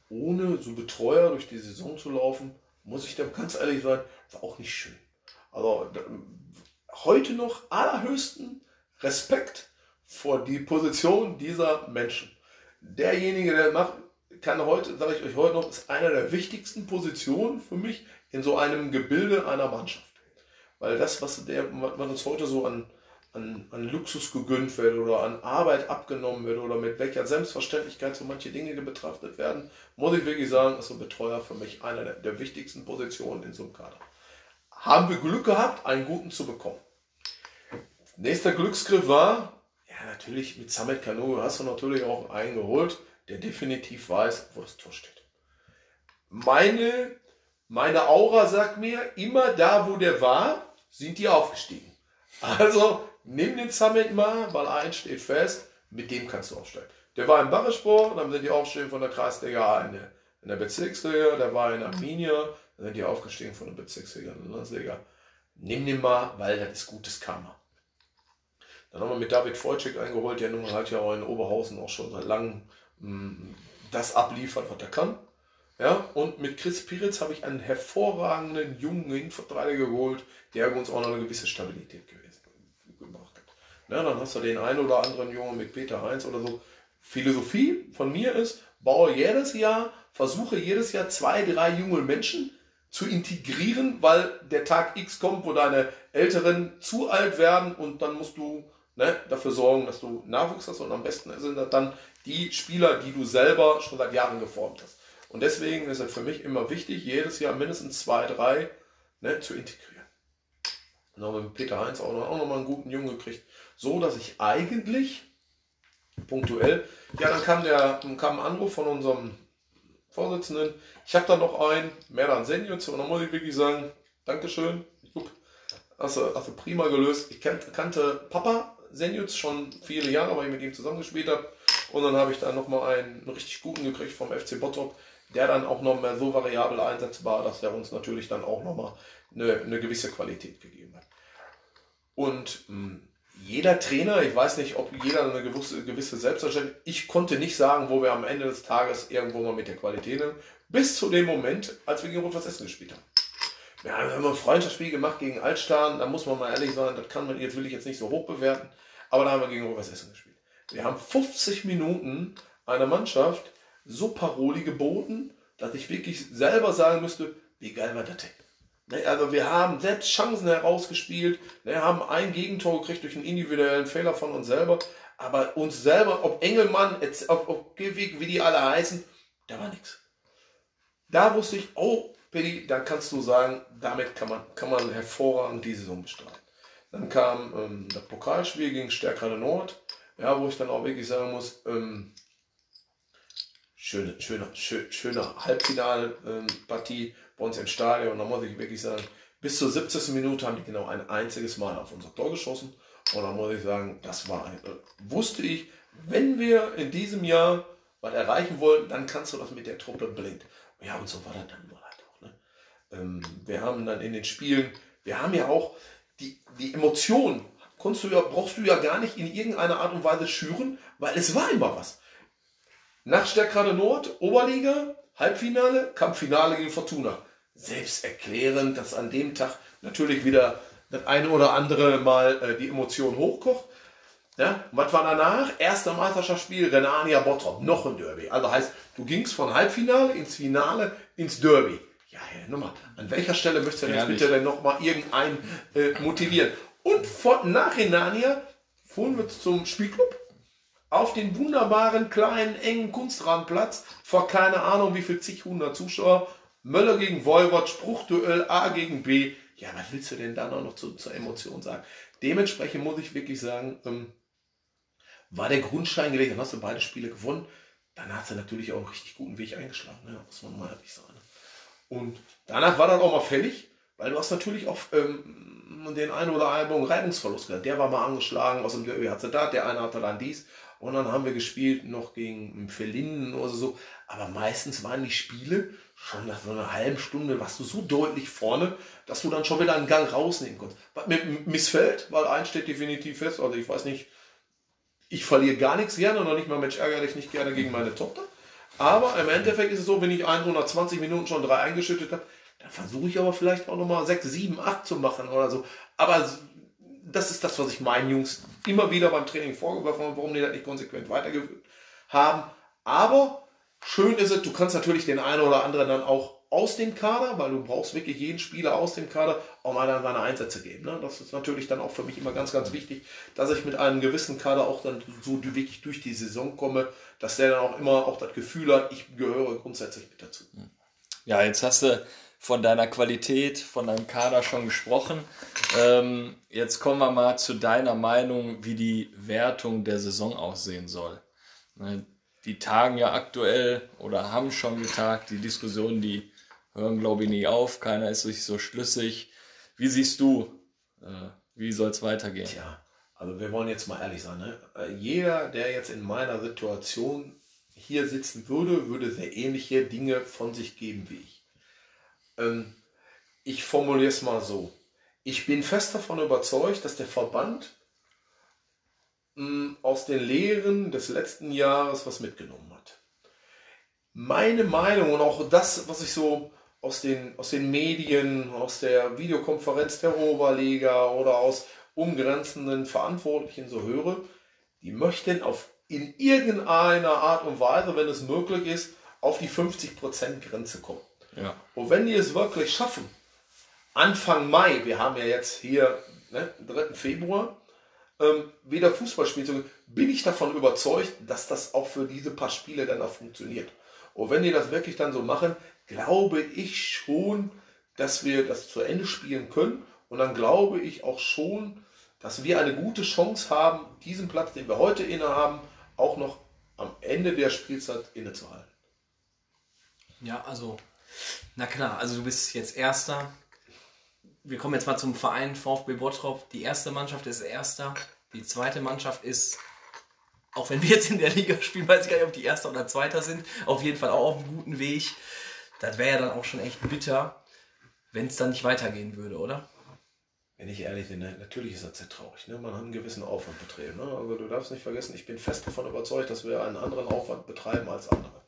ohne so einen Betreuer durch die Saison zu laufen, muss ich dem ganz ehrlich sein, war auch nicht schön. Also heute noch allerhöchsten Respekt vor die Position dieser Menschen. Derjenige, der macht, kann heute, sage ich euch heute noch, ist einer der wichtigsten Positionen für mich in so einem Gebilde einer Mannschaft. Weil das, was, der, was uns heute so an, an, an Luxus gegönnt wird oder an Arbeit abgenommen wird oder mit welcher Selbstverständlichkeit so manche Dinge betrachtet werden, muss ich wirklich sagen, ist ein Betreuer für mich einer der, der wichtigsten Positionen in so einem Kader. Haben wir Glück gehabt, einen guten zu bekommen. Nächster Glücksgriff war, ja, natürlich mit Samet Kanu hast du natürlich auch einen geholt, der definitiv weiß, wo das Tor steht. Meine, meine Aura sagt mir, immer da, wo der war, sind die aufgestiegen. Also nimm den Samet mal, weil eins steht fest, mit dem kannst du aufsteigen. Der war im Barresport, dann sind die aufgestiegen von der Kreisliga A in der, in der Bezirksliga, der war in Arminia, dann sind die aufgestiegen von der Bezirksliga in der Landesliga. Nimm den mal, weil das ist gutes Karma. Dann haben wir mit David Wojcik eingeholt, der nun halt ja auch in Oberhausen auch schon seit langem mh, das abliefert, was er kann. Ja, und mit Chris Piritz habe ich einen hervorragenden jungen Innenverteidiger geholt, der uns auch noch eine gewisse Stabilität gewesen, Ne, dann hast du den einen oder anderen Jungen mit Peter Heinz oder so. Philosophie von mir ist, baue jedes Jahr, versuche jedes Jahr zwei, drei junge Menschen zu integrieren, weil der Tag X kommt, wo deine Älteren zu alt werden und dann musst du ne, dafür sorgen, dass du Nachwuchs hast und am besten sind das dann die Spieler, die du selber schon seit Jahren geformt hast. Und deswegen ist es für mich immer wichtig, jedes Jahr mindestens zwei, drei ne, zu integrieren. Dann haben wir mit Peter Heinz auch noch, auch noch mal einen guten Jungen gekriegt, so dass ich eigentlich punktuell, ja, dann kam der kam ein Anruf von unserem Vorsitzenden. Ich habe da noch einen, Merdan Senjuc, und da muss ich wirklich sagen, Dankeschön. Hast du, hast du prima gelöst. Ich kannte Papa Senjuc schon viele Jahre, weil ich mit ihm zusammengespielt habe. Und dann habe ich da nochmal einen, einen richtig guten gekriegt vom FC Bottrop, der dann auch noch mehr so variabel einsetzbar, dass der uns natürlich dann auch nochmal eine, eine gewisse Qualität gegeben hat. Und mh, hm, jeder Trainer, ich weiß nicht, ob jeder eine gewisse, gewisse Selbstverständlichkeit, ich konnte nicht sagen, wo wir am Ende des Tages irgendwo mal mit der Qualität sind, bis zu dem Moment, als wir gegen Rot-Was Essen gespielt haben. Ja, wir haben ein Freundschaftsspiel gemacht gegen Altstahn, da muss man mal ehrlich sein, das kann man jetzt will ich jetzt nicht so hoch bewerten, aber da haben wir gegen Rot-Was Essen gespielt. Wir haben 50 Minuten einer Mannschaft so Paroli geboten, dass ich wirklich selber sagen müsste, wie geil war das denn? Ne, also wir haben selbst Chancen herausgespielt, ne, haben ein Gegentor gekriegt durch einen individuellen Fehler von uns selber, aber uns selber, ob Engelmann, ob, ob Gewig, wie die alle heißen, da war nichts. Da wusste ich, oh, Billy, dann kannst du sagen, damit kann man, kann man hervorragend die Saison bestreiten. Dann kam ähm, das Pokalspiel gegen Stärkrade Nord, ja, wo ich dann auch wirklich sagen muss, ähm, schöne, schöne, schöne, schöne Halbfinalpartie. Ähm, bei uns im Stadion. Da muss ich wirklich sagen, bis zur 70. Minute haben die genau ein einziges Mal auf unser Tor geschossen. Und da muss ich sagen, das war ein, wusste ich, wenn wir in diesem Jahr was erreichen wollen, dann kannst du das mit der Truppe blind. Ja, und so war das dann nur halt auch. Ne? Ähm, wir haben dann in den Spielen, wir haben ja auch die, die Emotionen, konntest du ja, brauchst du ja gar nicht in irgendeiner Art und Weise schüren, weil es war immer was. Nach Stärkrade Nord, Oberliga, Halbfinale, Kampffinale gegen Fortuna. Selbsterklärend, dass an dem Tag natürlich wieder das eine oder andere Mal äh, die Emotion hochkocht. Ja, was war danach? Erster Meisterschaftsspiel, Renania Bottrop, noch ein Derby. Also heißt, du gingst von Halbfinale ins Finale ins Derby. Ja, ja, nochmal, an welcher Stelle möchtest du denn jetzt bitte denn nochmal irgendeinen äh, motivieren? Und von, nach Renania fuhren wir zum Spielclub auf den wunderbaren, kleinen, engen Kunstrahmenplatz vor keine Ahnung wie viel zig hundert Zuschauer. Möller gegen Wolwort, Spruchduell A gegen B. Ja, was willst du denn da noch zu, zur Emotion sagen? Dementsprechend muss ich wirklich sagen, ähm, war der Grundstein gelegt, dann hast du beide Spiele gewonnen. Dann hast du natürlich auch einen richtig guten Weg eingeschlagen, ne? muss man mal ehrlich sagen. Und danach war dann auch mal fällig, weil du hast natürlich auch ähm, den einen oder anderen Reibungsverlust gehabt. Der war mal angeschlagen, aus dem Derby hat sie da, der eine hatte dann dies. Und dann haben wir gespielt noch gegen Verlinden oder so. Aber meistens waren die Spiele schon nach so einer halben Stunde, warst du so deutlich vorne, dass du dann schon wieder einen Gang rausnehmen konntest. Was mir missfällt, weil eins steht definitiv fest, also ich weiß nicht, ich verliere gar nichts gerne und noch nicht mal Mensch ärgerlich nicht gerne gegen meine Tochter. Aber im Endeffekt ist es so, wenn ich 120 Minuten schon drei eingeschüttet habe, dann versuche ich aber vielleicht auch nochmal 6, 7, 8 zu machen oder so. Aber das ist das, was ich meinen Jungs immer wieder beim Training vorgeworfen habe, warum die das nicht konsequent weitergeführt haben. Aber schön ist es, du kannst natürlich den einen oder anderen dann auch aus dem Kader, weil du brauchst wirklich jeden Spieler aus dem Kader, um einer seine Einsätze geben. Ne? Das ist natürlich dann auch für mich immer ganz, ganz wichtig, dass ich mit einem gewissen Kader auch dann so wirklich durch die Saison komme, dass der dann auch immer auch das Gefühl hat, ich gehöre grundsätzlich mit dazu. Ja, jetzt hast du von deiner Qualität, von deinem Kader schon gesprochen. Ähm, jetzt kommen wir mal zu deiner Meinung, wie die Wertung der Saison aussehen soll. Die tagen ja aktuell oder haben schon getagt. Die Diskussionen, die hören, glaube ich, nie auf. Keiner ist sich so schlüssig. Wie siehst du, äh, wie soll es weitergehen? Tja, also wir wollen jetzt mal ehrlich sein. Ne? Äh, jeder, der jetzt in meiner Situation hier sitzen würde, würde sehr ähnliche Dinge von sich geben wie ich. Ähm, ich formuliere es mal so. Ich bin fest davon überzeugt, dass der Verband aus den Lehren des letzten Jahres was mitgenommen hat. Meine Meinung und auch das, was ich so aus den, aus den Medien, aus der Videokonferenz der Oberliga oder aus umgrenzenden Verantwortlichen so höre, die möchten auf in irgendeiner Art und Weise, wenn es möglich ist, auf die 50% Grenze kommen. Ja. Und wenn die es wirklich schaffen, Anfang Mai, wir haben ja jetzt hier ne, 3. Februar, ähm, wieder Fußball spielen zu können, bin ich davon überzeugt, dass das auch für diese paar Spiele dann auch funktioniert. Und wenn die das wirklich dann so machen, glaube ich schon, dass wir das zu Ende spielen können. Und dann glaube ich auch schon, dass wir eine gute Chance haben, diesen Platz, den wir heute innehaben, auch noch am Ende der Spielzeit innezuhalten. Ja, also, na klar, also du bist jetzt Erster. Wir kommen jetzt mal zum Verein VfB Bottrop. Die erste Mannschaft ist Erster. Die zweite Mannschaft ist, auch wenn wir jetzt in der Liga spielen, weiß ich gar nicht, ob die Erster oder Zweiter sind, auf jeden Fall auch auf einem guten Weg. Das wäre ja dann auch schon echt bitter, wenn es dann nicht weitergehen würde, oder? Wenn ich ehrlich bin, ne, natürlich ist das sehr traurig. Ne? Man hat einen gewissen Aufwand betrieben. Ne? Also du darfst nicht vergessen, ich bin fest davon überzeugt, dass wir einen anderen Aufwand betreiben als andere.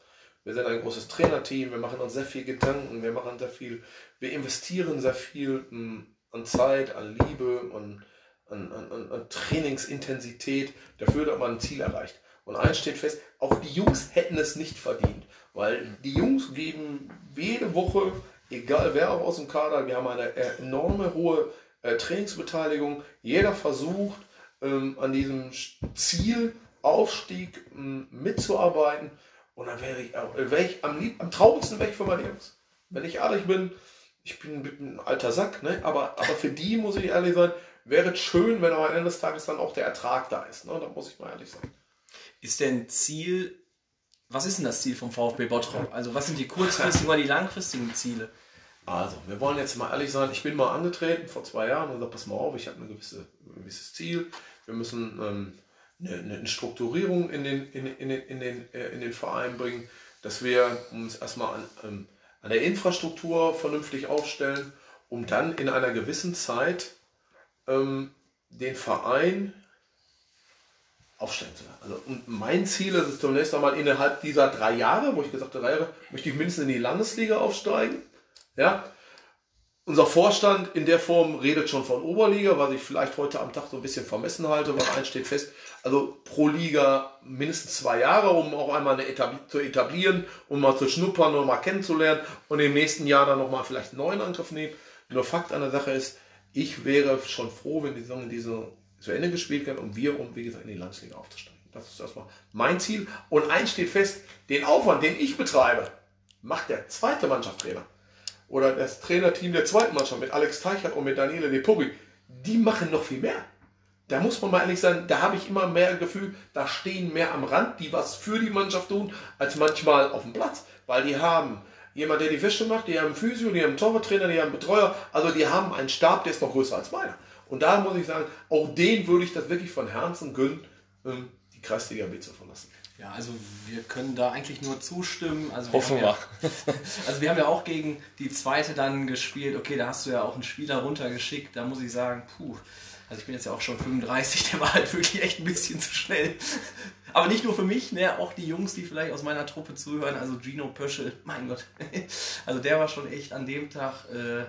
Wir sind ein großes Trainerteam, wir machen uns sehr viel Gedanken, wir machen sehr viel, wir investieren sehr viel hm, an Zeit, an Liebe, an, an, an, an Trainingsintensität dafür, dass man ein Ziel erreicht. Und eins steht fest, auch die Jungs hätten es nicht verdient, weil die Jungs geben jede Woche, egal wer auch aus dem Kader, wir haben eine enorme hohe äh, Trainingsbeteiligung. Jeder versucht ähm, an diesem Zielaufstieg ähm, mitzuarbeiten. Und dann wäre ich, äh, wär ich am, lieb, am traurigsten weg für meine Jungs. Wenn ich ehrlich bin, ich bin ein alter Sack, ne? aber, aber für die muss ich ehrlich sein, wäre es schön, wenn am Ende des Tages dann auch der Ertrag da ist. Ne? Da muss ich mal ehrlich sein. Ist denn Ziel, was ist denn das Ziel vom VfB Bottrop? Also was sind die kurzfristigen oder die langfristigen Ziele? Also, wir wollen jetzt mal ehrlich sein, ich bin mal angetreten vor zwei Jahren und gesagt, pass mal auf, ich habe ein, gewisse, ein gewisses Ziel. Wir müssen ähm, eine, eine, Strukturierung in den, in, in, in, den, äh, in den Verein bringen, dass wir uns erstmal an, ähm, an der Infrastruktur vernünftig aufstellen, um dann in einer gewissen Zeit ähm, den Verein aufstellen zu lassen. Also, und mein Ziel ist es zunächst einmal innerhalb dieser drei Jahre, wo ich gesagt habe, drei Jahre, möchte ich mindestens in die Landesliga aufsteigen. Ja? Unser Vorstand in der Form redet schon von Oberliga, was ich vielleicht heute am Tag so ein bisschen vermessen halte, weil eins steht fest, also pro Liga mindestens zwei Jahre, um auch einmal eine Etabli zu etablieren, um mal zu schnuppern und mal kennenzulernen und im nächsten Jahr dann nochmal vielleicht einen neuen Angriff nehmen. Nur Fakt an der Sache ist, ich wäre schon froh, wenn die Saison diese zu Ende gespielt wird und wir, um wie gesagt, in die Landesliga aufzusteigen. Das ist erstmal mein Ziel. Und eins steht fest, den Aufwand, den ich betreibe, macht der zweite Mannschaftstrainer oder das Trainerteam der zweiten Mannschaft mit Alex Teichert und mit Daniele De Puggi, die machen noch viel mehr. Da muss man mal ehrlich sein, da habe ich immer mehr Gefühl, da stehen mehr am Rand, die was für die Mannschaft tun, als manchmal auf dem Platz. Weil die haben jemand, der die Fische macht, die haben einen Physio, die haben einen Torwarttrainer, die haben einen Betreuer, also die haben einen Stab, der ist noch größer als meiner. Und da muss ich sagen, auch denen würde ich das wirklich von Herzen gönnen, ähm, die Kreisliga B zu verlassen. Ja, also wir können da eigentlich nur zustimmen. Also Hoffen wir. Ja, also wir haben ja auch gegen die zweite dann gespielt. Okay, da hast du ja auch einen Spieler runtergeschickt. Da muss ich sagen, puh. Also ich bin jetzt ja auch schon 35, der war halt wirklich echt ein bisschen zu schnell. Aber nicht nur für mich, ne, auch die Jungs, die vielleicht aus meiner Truppe zuhören, also Gino Pöschel, mein Gott. Also der war schon echt an dem Tag äh,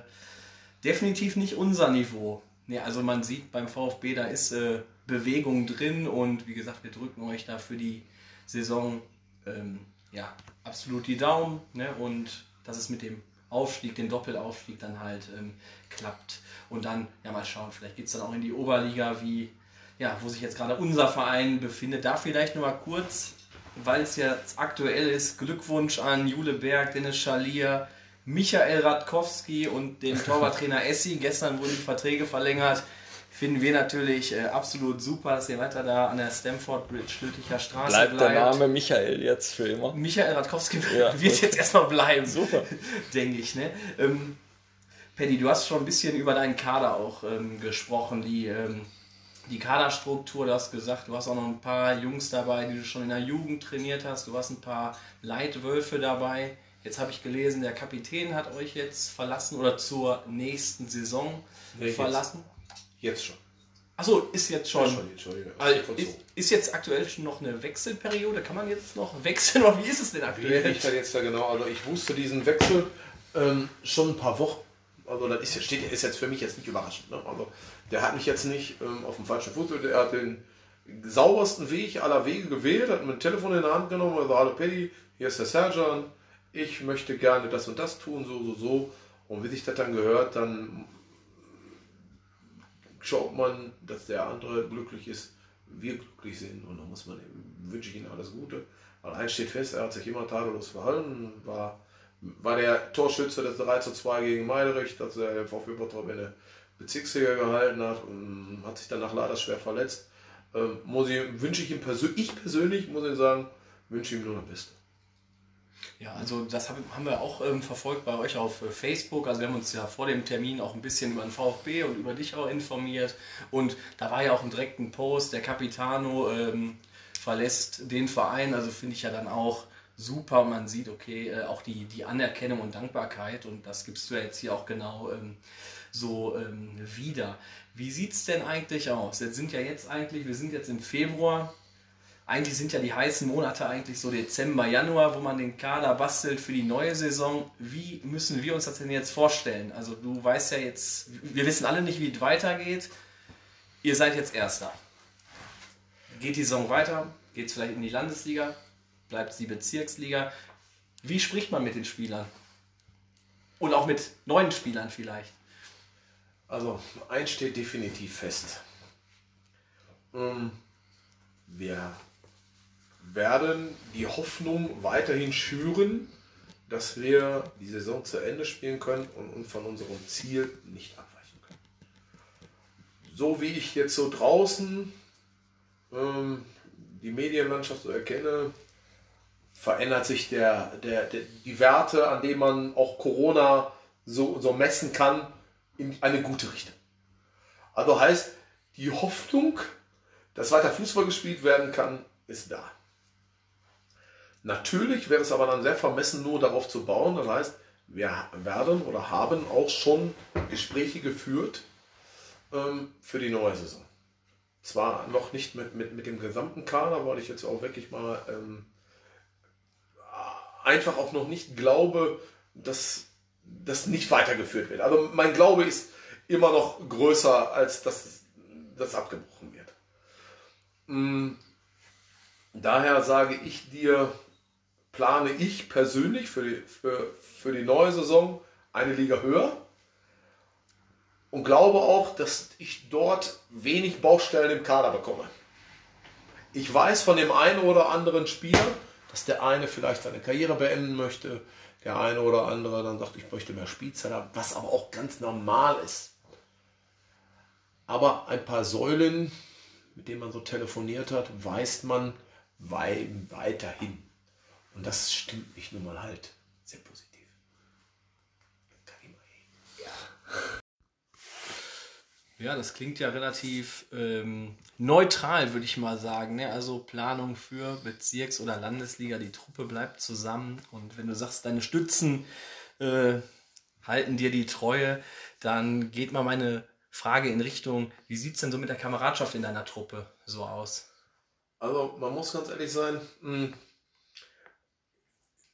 definitiv nicht unser Niveau. Ne, also man sieht beim VfB, da ist äh, Bewegung drin und wie gesagt, wir drücken euch da für die Saison ähm, ja, absolut die Daumen ne? und dass es mit dem Aufstieg, dem Doppelaufstieg dann halt ähm, klappt. Und dann, ja mal schauen, vielleicht geht es dann auch in die Oberliga, wie, ja, wo sich jetzt gerade unser Verein befindet. Da vielleicht nur mal kurz, weil es jetzt aktuell ist, Glückwunsch an Jule Berg, Dennis Schalier, Michael Radkowski und dem Torwarttrainer Essi. Gestern wurden die Verträge verlängert finden wir natürlich äh, absolut super, dass ihr weiter da an der Stamford Bridge Lütticher Straße bleibt. Bleibt der Name Michael jetzt für immer? Michael Radkowski ja, wird jetzt erstmal bleiben. Super. Denke ich. Ne? Ähm, Paddy, du hast schon ein bisschen über deinen Kader auch ähm, gesprochen, die, ähm, die Kaderstruktur, du hast gesagt, du hast auch noch ein paar Jungs dabei, die du schon in der Jugend trainiert hast, du hast ein paar Leitwölfe dabei. Jetzt habe ich gelesen, der Kapitän hat euch jetzt verlassen oder zur nächsten Saison nee, verlassen. Jetzt. Jetzt schon. Achso, ist jetzt schon. schon Entschuldigung. Also ist, ist, jetzt aktuell schon noch eine Wechselperiode? Kann man jetzt noch wechseln oder wie ist es denn aktuell? Wie ich da jetzt da genau? Also ich wusste diesen Wechsel ähm, schon ein paar Wochen. Also das ist, steht, ist jetzt für mich jetzt nicht überraschend. Ne? Also der hat mich jetzt nicht ähm, auf dem falschen Fuß, er hat den saubersten Weg aller Wege gewählt, hat mir ein Telefon in der Hand genommen gesagt, hallo Paddy, hier ist der Sergeant, ich möchte gerne das und das tun, so, so, so. Und wie sich das dann gehört, dann schaut man, dass der andere glücklich ist, wir glücklich sind und dann muss man wünsche ich Ihnen alles Gute. Weil eins steht fest, er hat sich immer tadellos verhalten, war, war der Torschütze des 3 zu 2 gegen Meiderich, dass er den VfB Bottrop in Bezirksliga gehalten hat und hat sich danach leider schwer verletzt. Ähm, muss ich, wünsche ich ihm persönlich, ich persönlich muss ich sagen, wünsche ihm nur das Beste. Ja, also das haben wir auch ähm, verfolgt bei euch auf äh, Facebook. Also wir haben uns ja vor dem Termin auch ein bisschen über den VfB und über dich auch informiert. Und da war ja auch ein direkten Post, der Capitano ähm, verlässt den Verein. Also finde ich ja dann auch super. Man sieht, okay, äh, auch die, die Anerkennung und Dankbarkeit. Und das gibst du ja jetzt hier auch genau ähm, so ähm, wieder. Wie sieht es denn eigentlich aus? Jetzt sind ja jetzt eigentlich, wir sind jetzt im Februar eigentlich sind ja die heißen Monate eigentlich so Dezember, Januar, wo man den Kader bastelt für die neue Saison. Wie müssen wir uns das denn jetzt vorstellen? Also du weißt ja jetzt, wir wissen alle nicht, wie es weitergeht. Ihr seid jetzt Erster. Geht die Saison weiter? Geht es vielleicht in die Landesliga? Bleibt es die Bezirksliga? Wie spricht man mit den Spielern? Und auch mit neuen Spielern vielleicht? Also, eins steht definitiv fest. Ähm, wir werden die Hoffnung weiterhin schüren, dass wir die Saison zu Ende spielen können und von unserem Ziel nicht abweichen können. So wie ich jetzt so draußen ähm, die Medienlandschaft so erkenne, verändert sich der, der, der, die Werte, an denen man auch Corona so, so messen kann, in eine gute Richtung. Also heißt, die Hoffnung, dass weiter Fußball gespielt werden kann, ist da. Natürlich wäre es aber dann sehr vermessen, nur darauf zu bauen. Das heißt, wir werden oder haben auch schon Gespräche geführt ähm, für die neue Saison. Zwar noch nicht mit, mit, mit dem gesamten Kader, weil ich jetzt auch wirklich mal ähm, einfach auch noch nicht glaube, dass das nicht weitergeführt wird. Also mein Glaube ist immer noch größer, als dass das abgebrochen wird. Mm, daher sage ich dir, plane ich persönlich für die, für, für die neue Saison eine Liga höher und glaube auch, dass ich dort wenig Baustellen im Kader bekomme. Ich weiß von dem einen oder anderen Spieler, dass der eine vielleicht seine Karriere beenden möchte, der eine oder andere dann sagt, ich möchte mehr Spielzeit haben, was aber auch ganz normal ist. Aber ein paar Säulen, mit denen man so telefoniert hat, weist man weiterhin. Und das stimmt mich nun mal halt sehr positiv. Ja, das klingt ja relativ ähm, neutral, würde ich mal sagen. Ne? Also Planung für Bezirks- oder Landesliga, die Truppe bleibt zusammen. Und wenn du sagst, deine Stützen äh, halten dir die Treue, dann geht mal meine Frage in Richtung, wie sieht es denn so mit der Kameradschaft in deiner Truppe so aus? Also man muss ganz ehrlich sein, mh, hm,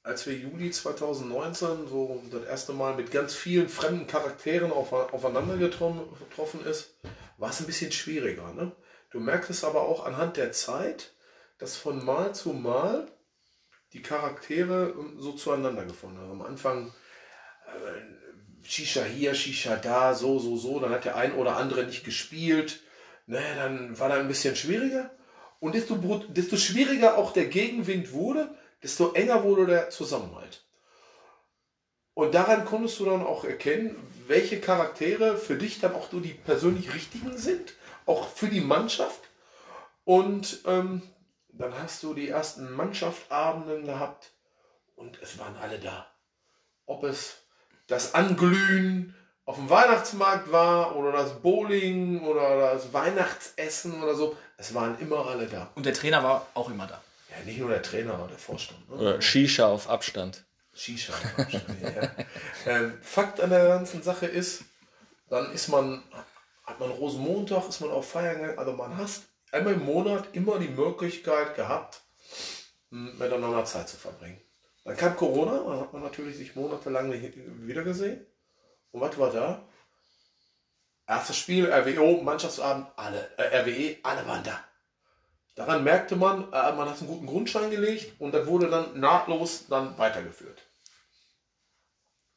als wir Juli 2019 so das erste Mal mit ganz vielen fremden Charakteren auf, aufeinander getroffen ist, war es ein bisschen schwieriger. Ne? Du merkst es aber auch anhand der Zeit, dass von Mal zu Mal die Charaktere ähm, so zueinander gefunden haben. Am Anfang äh, Shisha hier, Shisha da, so, so, so. Dann hat der ein oder andere nicht gespielt. Ne, dann war das ein bisschen schwieriger. Und desto, desto schwieriger auch der Gegenwind wurde, desto enger wurde der Zusammenhalt. Und daran konntest du dann auch erkennen, welche Charaktere für dich dann auch nur die persönlich richtigen sind, auch für die Mannschaft. Und ähm, dann hast du die ersten Mannschaftabenden gehabt und es waren alle da. Ob es das Anglühen auf dem Weihnachtsmarkt war oder das Bowling oder das Weihnachtsessen oder so, es waren immer alle da. Und der Trainer war auch immer da. Ja, nicht nur der Trainer, aber der Vorstand. Ne? Oder Shisha auf Abstand. Shisha auf Abstand, ja. Ähm, Fakt an der ganzen Sache ist, dann ist man, hat man Rosenmontag, ist man auf Feiern gegangen, also man hat einmal im Monat immer die Möglichkeit gehabt, miteinander Zeit zu verbringen. Dann kam Corona, dann hat man natürlich sich monatelang nicht wieder gesehen. Und was war da? Erstes Spiel, RWO, Mannschaftsabend, alle, äh, RWE, alle waren da. Daran merkte man, äh, man hat einen guten Grundstein gelegt und das wurde dann nahtlos dann weitergeführt.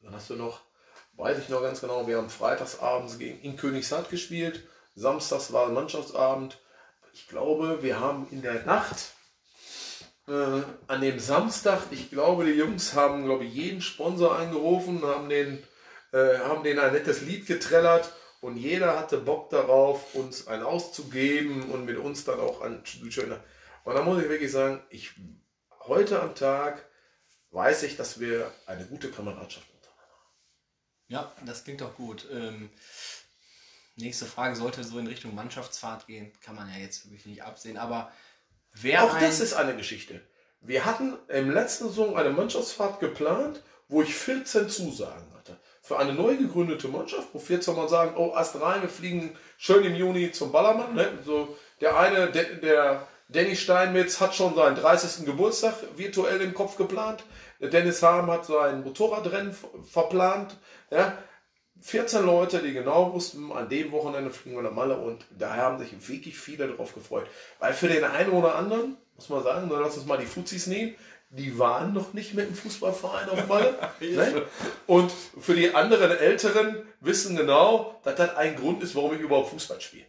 Dann hast du noch, weiß ich noch ganz genau, wir haben freitagsabends gegen in Königshardt gespielt, samstags war Mannschaftsabend. Ich glaube, wir haben in der Nacht äh, an dem Samstag, ich glaube, die Jungs haben, glaube ich, jeden Sponsor angerufen, haben den, äh, haben den ein nettes Lied getrellert und jeder hatte Bock darauf, uns ein auszugeben und mit uns dann auch ein schöner. Und da muss ich wirklich sagen, ich heute am Tag weiß ich, dass wir eine gute Kameradschaft untereinander haben. Ja, das klingt doch gut. Ähm, nächste Frage sollte so in Richtung Mannschaftsfahrt gehen. Kann man ja jetzt wirklich nicht absehen. Aber wer Auch ein, das ist eine Geschichte. Wir hatten im letzten Saison eine Mannschaftsfahrt geplant, wo ich 14 Zusagen hatte. Für eine neu gegründete Mannschaft, wo 14 mal sagen, oh, Ast rein, wir fliegen schön im Juni zum Ballermann. Ne? So, der eine, der, der Danny Steinmetz hat schon seinen 30. Geburtstag virtuell im Kopf geplant. Dennis Harm hat sein Motorradrennen ver- verplant. Ja? 14 Leute, die genau wussten, an dem Wochenende fliegen wir nach Malle und da haben sich wirklich viele darauf gefreut. Weil für den einen oder anderen, muss man sagen, dann lass uns mal die Fuzis nehmen, die waren noch nicht mit dem Fußballverein auf Malle. ne? Und für die anderen Älteren wissen genau, dass das ein Grund ist, warum ich überhaupt Fußball spiele.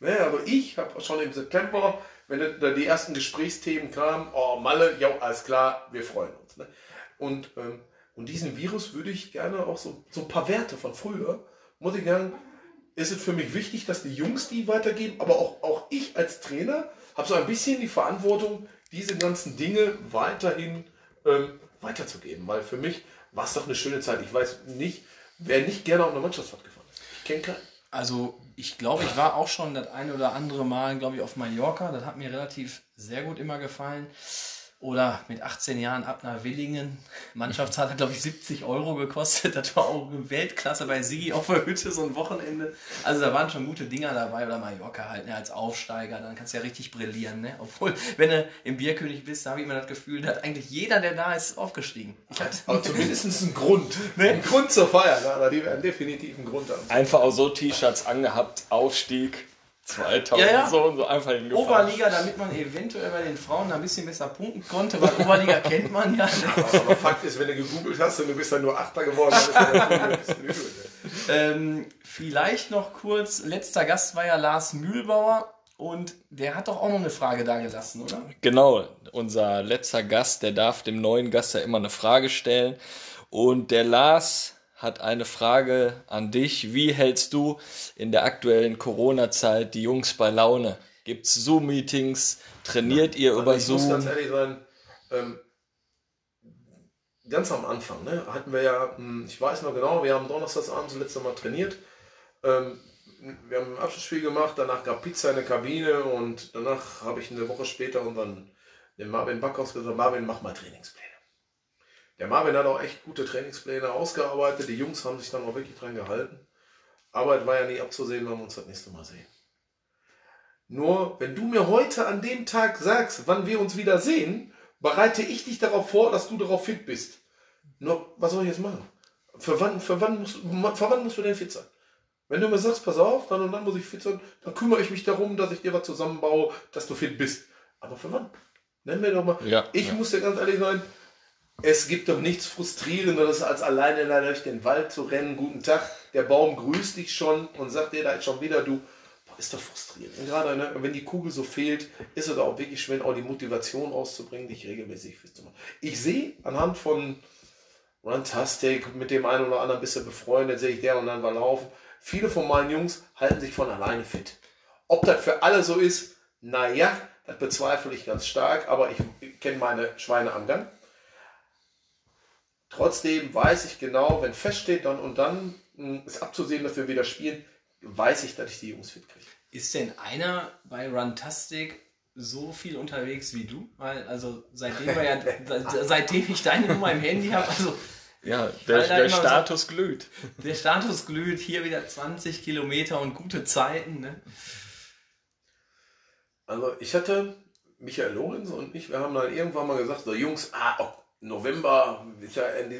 Ne? Aber ich habe schon im September, wenn da die ersten Gesprächsthemen kamen, oh Malle, ja, alles klar, wir freuen uns. Ne? Und, ähm, und diesen Virus würde ich gerne auch so, so ein paar Werte von früher, muss ich sagen, ist es für mich wichtig, dass die Jungs die weitergeben, aber auch, auch ich als Trainer habe so ein bisschen die Verantwortung, diese ganzen Dinge weiterhin ähm, weiterzugeben. Weil für mich war es doch eine schöne Zeit. Ich weiß nicht, wer nicht gerne auf einer Mannschaftsfahrt gefahren ist. Ich kenne keinen. Also ich glaube, ich war auch schon das eine oder andere Mal, glaube ich, auf Mallorca. Das hat mir relativ sehr gut immer gefallen. Oder mit 18 Jahren ab nach Willingen. Mannschaftsfahrt hat, glaube ich, 70 Euro gekostet. Das war auch eine Weltklasse bei Sigi auf der Hütte, so ein Wochenende. Also da waren schon gute Dinger dabei. Oder Mallorca halt, ne, als Aufsteiger. Dann kannst du ja richtig brillieren. Ne? Obwohl, wenn du im Bierkönig bist, da habe ich immer das Gefühl, da hat eigentlich jeder, der da ist, aufgestiegen. Aber zumindest ein Grund. Ein Grund zur Feier. Ne? Die werden definitiv einen Grund haben. Einfach auch so T-Shirts angehabt, Aufstieg 2000 Ja, ja. so und so einfach hingefahren. Oberliga, damit man eventuell bei den Frauen ein bisschen besser punkten konnte, weil Oberliga kennt man ja. Ne? Aber Fakt ist, wenn du gegoogelt hast und du bist dann nur Achter geworden, dann ist übel. Ne? Ähm, vielleicht noch kurz, letzter Gast war ja Lars Mühlbauer und der hat doch auch noch eine Frage da gelassen, oder? Genau, unser letzter Gast, der darf dem neuen Gast ja immer eine Frage stellen. Und der Lars hat eine Frage an dich. Wie hältst du in der aktuellen Corona-Zeit die Jungs bei Laune? Gibt es Zoom-Meetings? Trainiert ihr über Also ich muss ganz Zoom? ehrlich sein, ähm, ganz am Anfang ne, hatten wir ja, hm, ich weiß noch genau, wir haben donnerstagsabends das letzte Mal trainiert. Ähm, wir haben ein Abschlussspiel gemacht, danach gab Pizza in der Kabine und danach habe ich eine Woche später unseren den Marvin Backhaus gesagt, Marvin, mach mal Trainingspläne. Der Marvin hat auch echt gute Trainingspläne ausgearbeitet, die Jungs haben sich dann auch wirklich dran gehalten. Aber es war ja nie abzusehen, wenn wir uns das nächste Mal sehen. Nur, wenn du mir heute an dem Tag sagst, wann wir uns wieder sehen, bereite ich dich darauf vor, dass du darauf fit bist. Nur, was soll ich jetzt machen? Für wann, für wann, musst, für wann musst du denn fit sein? Wenn du mir sagst, pass auf, dann und dann muss ich fit sein, dann kümmere ich mich darum, dass ich dir was zusammenbaue, dass du fit bist. Aber für wann? Nenn mir doch mal. Ja, ich ja. muss dir ganz ehrlich sein, es gibt doch nichts Frustrierenderes, als alleine durch den Wald zu rennen. Guten Tag, der Baum grüßt dich schon und sagt dir da ist schon wieder du. Boah, ist doch frustrierend. Und gerade ne, wenn die Kugel so fehlt, ist es auch wirklich schwer, auch die Motivation auszubringen, dich regelmäßig fit zu machen. Ich sehe anhand von Runtastic mit dem einen oder anderen bisschen befreundet, sehe ich der und dann war laufen. Viele von meinen Jungs halten sich von alleine fit. Ob das für alle so ist, naja, das bezweifle ich ganz stark, aber ich kenne meine Schweine am Gang. Trotzdem weiß ich genau, wenn feststeht, dann und dann mh, ist abzusehen, dass wir wieder spielen, weiß ich, dass ich die Jungs fit kriege. Ist denn einer bei Runtastic so viel unterwegs wie du? Weil, also seitdem, wir ja, se- seitdem ich deine Nummer im Handy habe, also Ja, der, der immer so- Status glüht. der Status glüht, hier wieder 20 Kilometer und gute Zeiten. Ne? Also ich hatte Michael Lorenz und ich, wir haben dann irgendwann mal gesagt, so Jungs, ah, November,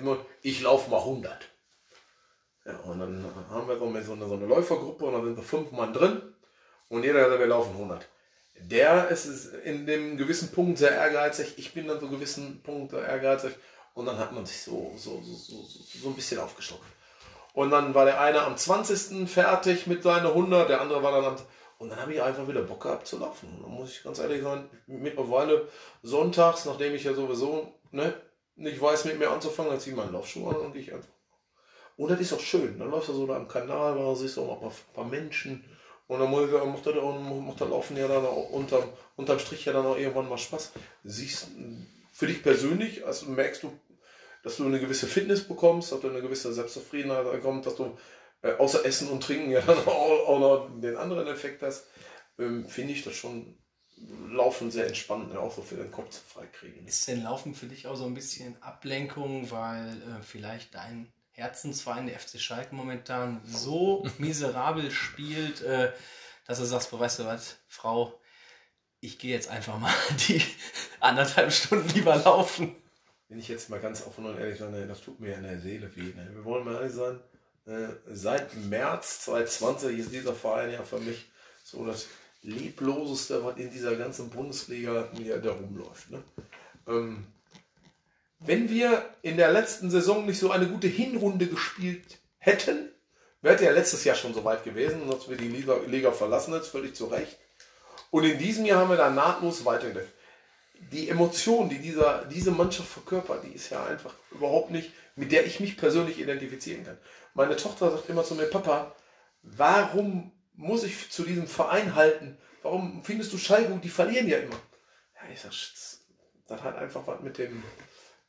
Monat, ich laufe mal 100. Ja, und dann haben wir so eine, so eine Läufergruppe und dann sind wir fünf Mann drin und jeder sagt, wir laufen 100. Der ist in dem gewissen Punkt sehr ehrgeizig, ich bin dann so gewissen Punkt ehrgeizig und dann hat man sich so, so, so, so, so ein bisschen aufgestockt. Und dann war der eine am 20. fertig mit seinen 100, der andere war dann am... Und dann habe ich einfach wieder Bock gehabt zu laufen. Da muss ich ganz ehrlich sein, mittlerweile sonntags, nachdem ich ja sowieso ne, nicht weiß, mit mir anzufangen, dann ziehe ich meinen Laufschuh an und ich einfach. Und das ist auch schön. Dann läufst du so da am Kanal, da siehst du auch mal ein paar, Menschen. Und dann macht, das, macht das Laufen ja dann auch unterm, unterm Strich ja dann auch irgendwann mal Spaß. Siehst für dich persönlich, also merkst du, dass du eine gewisse Fitness bekommst, dass du eine gewisse Selbstzufriedenheit bekommst, dass du äh, außer Essen und Trinken ja dann auch, auch noch den anderen Effekt hast, ähm, finde ich das schon Laufen sehr entspannend, auch so für den Kopf zu freikriegen. Ist denn Laufen für dich auch so ein bisschen Ablenkung, weil äh, vielleicht dein Herzensverein, der FC Schalke, momentan so miserabel spielt, äh, dass du sagst, weißt du was, Frau, ich gehe jetzt einfach mal die anderthalb Stunden lieber laufen. Wenn ich jetzt mal ganz offen und ehrlich sage, das tut mir in der Seele weh. Ne? Wir wollen mal ehrlich sein, äh, seit März 2020 ist dieser Verein ja für mich so das lebloseste, was in dieser ganzen Bundesliga mir da rumläuft. Ne? Ähm, wenn wir in der letzten Saison nicht so eine gute Hinrunde gespielt hätten, wäre ja letztes Jahr schon so weit gewesen, dass wir die Liga, Liga verlassen jetzt völlig zu Recht. Und in diesem Jahr haben wir dann nahtlos weitergedacht. Die Emotion, die dieser, diese Mannschaft verkörpert, die ist ja einfach überhaupt nicht, mit der ich mich persönlich identifizieren kann. Meine Tochter sagt immer zu mir, Papa, warum muss ich zu diesem Verein halten? Warum findest du Schalke? Die verlieren ja immer. Ja, ich sag, das hat einfach was mit dem,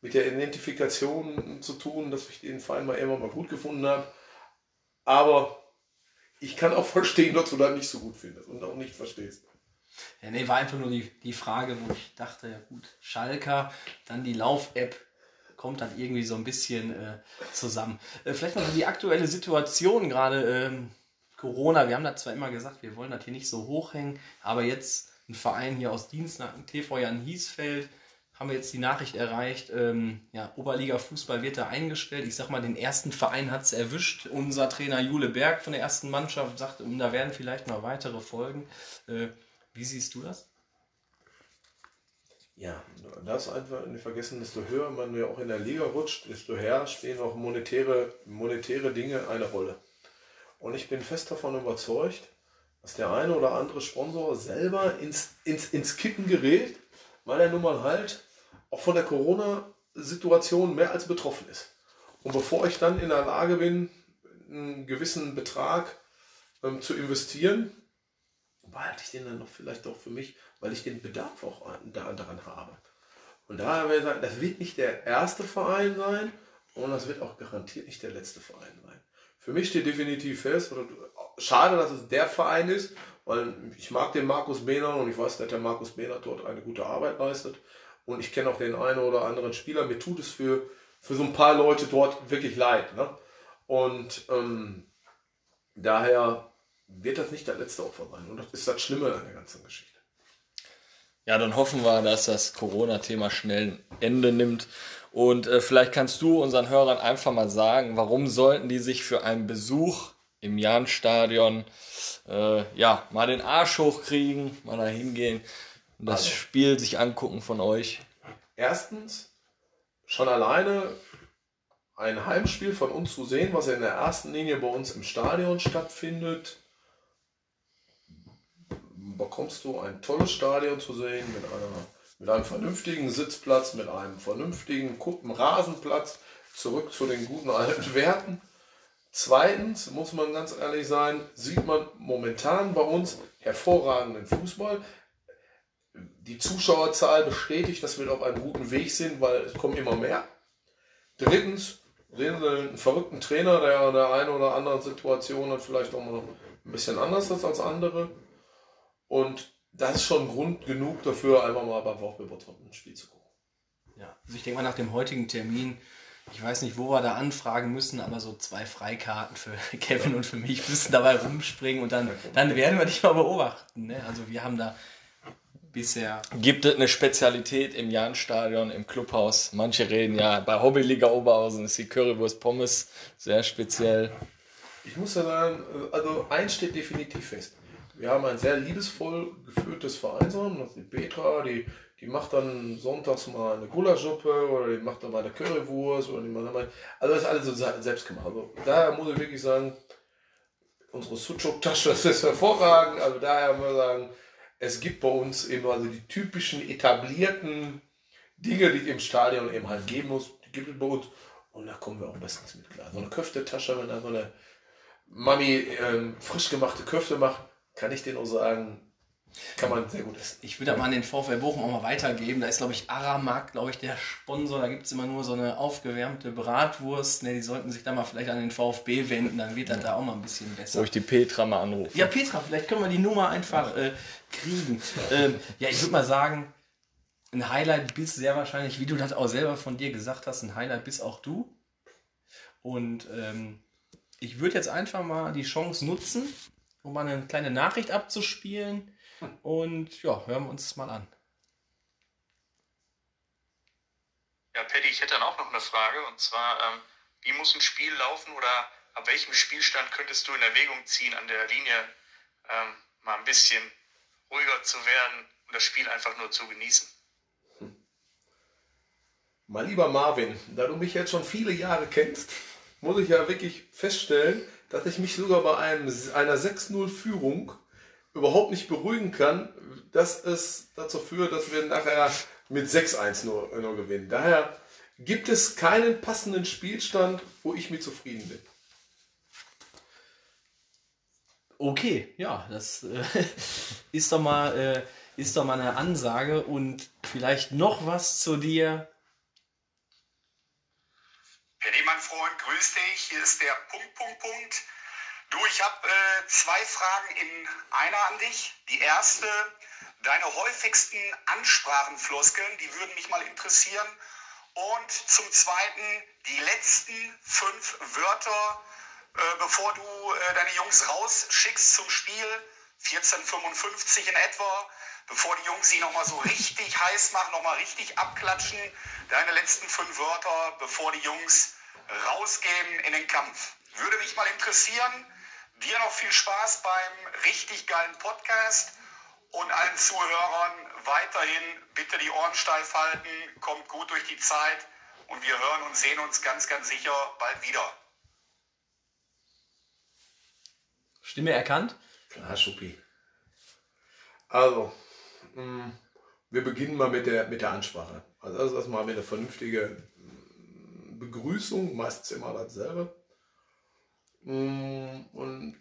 mit der Identifikation zu tun, dass ich den Verein mal immer mal gut gefunden habe. Aber ich kann auch verstehen, dass du das nicht so gut findest und auch nicht verstehst. Ja, nee, war einfach nur die, die Frage, wo ich dachte, ja gut, Schalker, dann die Lauf-App, kommt dann irgendwie so ein bisschen äh, zusammen. Äh, vielleicht noch die aktuelle Situation gerade. Ähm, Corona, wir haben da zwar immer gesagt, wir wollen das hier nicht so hochhängen, aber jetzt ein Verein hier aus Dienstlaken, TV Jan Hiesfeld, haben wir jetzt die Nachricht erreicht, ähm, ja, Oberliga Fußball wird da eingestellt. Ich sag mal, den ersten Verein hat es erwischt. Unser Trainer Jule Berg von der ersten Mannschaft sagt, da werden vielleicht noch weitere Folgen. Äh, wie siehst du das? Ja, das einfach nicht vergessen, desto höher man ja auch in der Liga rutscht, desto höher spielen auch monetäre, monetäre Dinge eine Rolle. Und ich bin fest davon überzeugt, dass der eine oder andere Sponsor selber ins, ins, ins Kippen gerät, weil er nun mal halt auch von der Corona-Situation mehr als betroffen ist. Und bevor ich dann in der Lage bin, einen gewissen Betrag ähm, zu investieren, behalte ich den dann noch vielleicht auch für mich, weil ich den Bedarf auch daran habe. Und daher werde ich sagen, das wird nicht der erste Verein sein und das wird auch garantiert nicht der letzte Verein sein. Für mich steht definitiv fest, schade, dass es der Verein ist, weil ich mag den Markus Behner und ich weiß, dass der Markus Behner dort eine gute Arbeit leistet. Und ich kenne auch den einen oder anderen Spieler. Mir tut es für, für so ein paar Leute dort wirklich leid. Ne? Und ähm, daher wird das nicht der letzte Opfer sein. Und das ist das Schlimme an der ganzen Geschichte. Ja, dann hoffen wir, dass das Corona-Thema schnell ein Ende nimmt und äh, vielleicht kannst du unseren Hörern einfach mal sagen, warum sollten die sich für einen Besuch im Jahnstadion äh, ja, mal den Arsch hochkriegen, mal da hingehen und das also. Spiel sich angucken von euch? Erstens, schon alleine ein Heimspiel von uns zu sehen, was in der ersten Linie bei uns im Stadion stattfindet, bekommst du ein tolles Stadion zu sehen mit einer mit einem vernünftigen Sitzplatz, mit einem vernünftigen Kuppenrasenplatz zurück zu den guten alten Werten. Zweitens muss man ganz ehrlich sein, sieht man momentan bei uns hervorragenden Fußball. Die Zuschauerzahl bestätigt, dass wir auf einem guten Weg sind, weil es kommen immer mehr. Drittens sehen Sie einen verrückten Trainer, der in der einen oder anderen Situation hat vielleicht auch mal ein bisschen anders ist als andere. Und das ist schon Grund genug dafür, einfach mal beim VfB Bottrop ein Spiel zu gucken. Ja, also ich denke mal nach dem heutigen Termin, ich weiß nicht, wo wir da anfragen müssen, aber so zwei Freikarten für Kevin und für mich müssen dabei rumspringen und dann, dann werden wir dich mal beobachten. Ne? Also wir haben da bisher. Gibt es eine Spezialität im Jahnstadion, im Clubhaus? Manche reden ja, bei Hobbyliga Oberhausen ist die Currywurst Pommes sehr speziell. Ich muss ja sagen, also eins steht definitiv fest. Wir haben ein sehr liebesvoll geführtes Vereinsheim. Das ist die Petra, die, die macht dann sonntags mal eine Gulaschsuppe oder die macht dann mal eine Currywurst oder die macht mal, also das ist alles so selbst gemacht. Also daher muss ich wirklich sagen, unsere Sucuk-Tasche, das ist hervorragend. Also daher muss ich sagen, es gibt bei uns eben also die typischen etablierten Dinge, die es im Stadion eben halt geben muss, die gibt es bei uns. Und da kommen wir auch bestens mit klar. So eine Köftetasche, wenn da so eine Mami ähm, frisch gemachte Köfte macht, kann ich dir nur sagen, kann man sehr gut essen. Ich würde mal an den VfL Bochum auch mal weitergeben. Da ist, glaube ich, Aramak, glaube ich, der Sponsor. Da gibt es immer nur so eine aufgewärmte Bratwurst. Ne, die sollten sich da mal vielleicht an den VfB wenden, dann wird das da auch mal ein bisschen besser. Soll ich die Petra mal anrufen? Ja, Petra, vielleicht können wir die Nummer einfach äh, kriegen. Ähm, ja, ich würde mal sagen, ein Highlight bist sehr wahrscheinlich, wie du das auch selber von dir gesagt hast, ein Highlight bist auch du. Und ähm, ich würde jetzt einfach mal die Chance nutzen, um mal eine kleine Nachricht abzuspielen. Und ja, hören wir uns das mal an. Ja, Paddy, ich hätte dann auch noch eine Frage. Und zwar, ähm, wie muss ein Spiel laufen oder ab welchem Spielstand könntest du in Erwägung ziehen, an der Linie ähm, mal ein bisschen ruhiger zu werden und das Spiel einfach nur zu genießen? Mein lieber Marvin, da du mich jetzt schon viele Jahre kennst, muss ich ja wirklich feststellen, dass ich mich sogar bei einem, einer 6-0-Führung überhaupt nicht beruhigen kann, dass es dazu führt, dass wir nachher mit 6-1 nur, nur gewinnen. Daher gibt es keinen passenden Spielstand, wo ich mit zufrieden bin. Okay, ja, das äh, ist, doch mal, äh, ist doch mal eine Ansage und vielleicht noch was zu dir. Paddy, mein Freund, grüß dich. Hier ist der Punkt, Punkt, Punkt. Du, ich habe äh, zwei Fragen in einer an dich. Die erste, deine häufigsten Ansprachenfloskeln, die würden mich mal interessieren. Und zum zweiten, die letzten fünf Wörter, äh, bevor du äh, deine Jungs rausschickst zum Spiel, 1455 in etwa, bevor die Jungs sie nochmal so richtig heiß machen, nochmal richtig abklatschen. Deine letzten fünf Wörter, bevor die Jungs rausgehen in den Kampf. Würde mich mal interessieren. Dir noch viel Spaß beim richtig geilen Podcast und allen Zuhörern weiterhin bitte die Ohren steif halten, kommt gut durch die Zeit und wir hören und sehen uns ganz, ganz sicher bald wieder. Stimme erkannt? Klar, Schuppi. Also, wir beginnen mal mit der, mit der Ansprache. Also das ist erstmal eine vernünftige mh, Begrüßung, meistens immer dasselbe. Mh, Und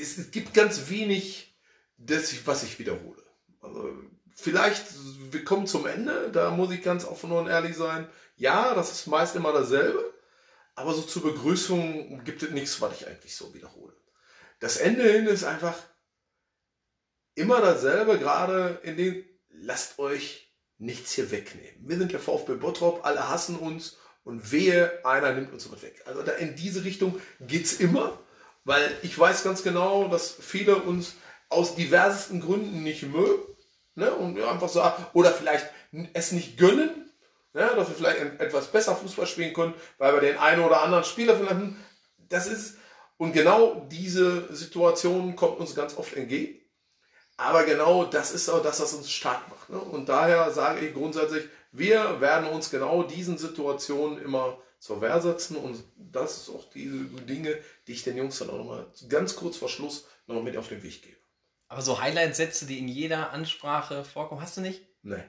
es, es gibt ganz wenig, das, was ich wiederhole. Also vielleicht, wir kommen zum Ende, da muss ich ganz offen und ehrlich sein. Ja, das ist meist immer dasselbe, aber so zur Begrüßung gibt es nichts, was ich eigentlich so wiederhole. Das Ende hin ist einfach immer dasselbe, gerade in den, lasst euch nichts hier wegnehmen. Wir sind der VfB Bottrop, alle hassen uns und wehe, einer nimmt uns was weg. Also da in diese Richtung geht's immer, weil ich weiß ganz genau, dass viele uns aus diversesten Gründen nicht mögen ne? und einfach so, oder vielleicht es nicht gönnen, ne? dass wir vielleicht etwas besser Fußball spielen können, weil wir den einen oder anderen Spieler vielleicht, hm, das ist, und genau diese Situation kommt uns ganz oft entgegen. Aber genau das ist auch das, was uns stark macht. Ne? Und daher sage ich grundsätzlich, wir werden uns genau diesen Situationen immer zur Wehr setzen. Und das ist auch diese Dinge, die ich den Jungs dann auch nochmal ganz kurz vor Schluss noch mit auf den Weg gebe. Aber so Highlight-Sätze, die in jeder Ansprache vorkommen, hast du nicht? Nee.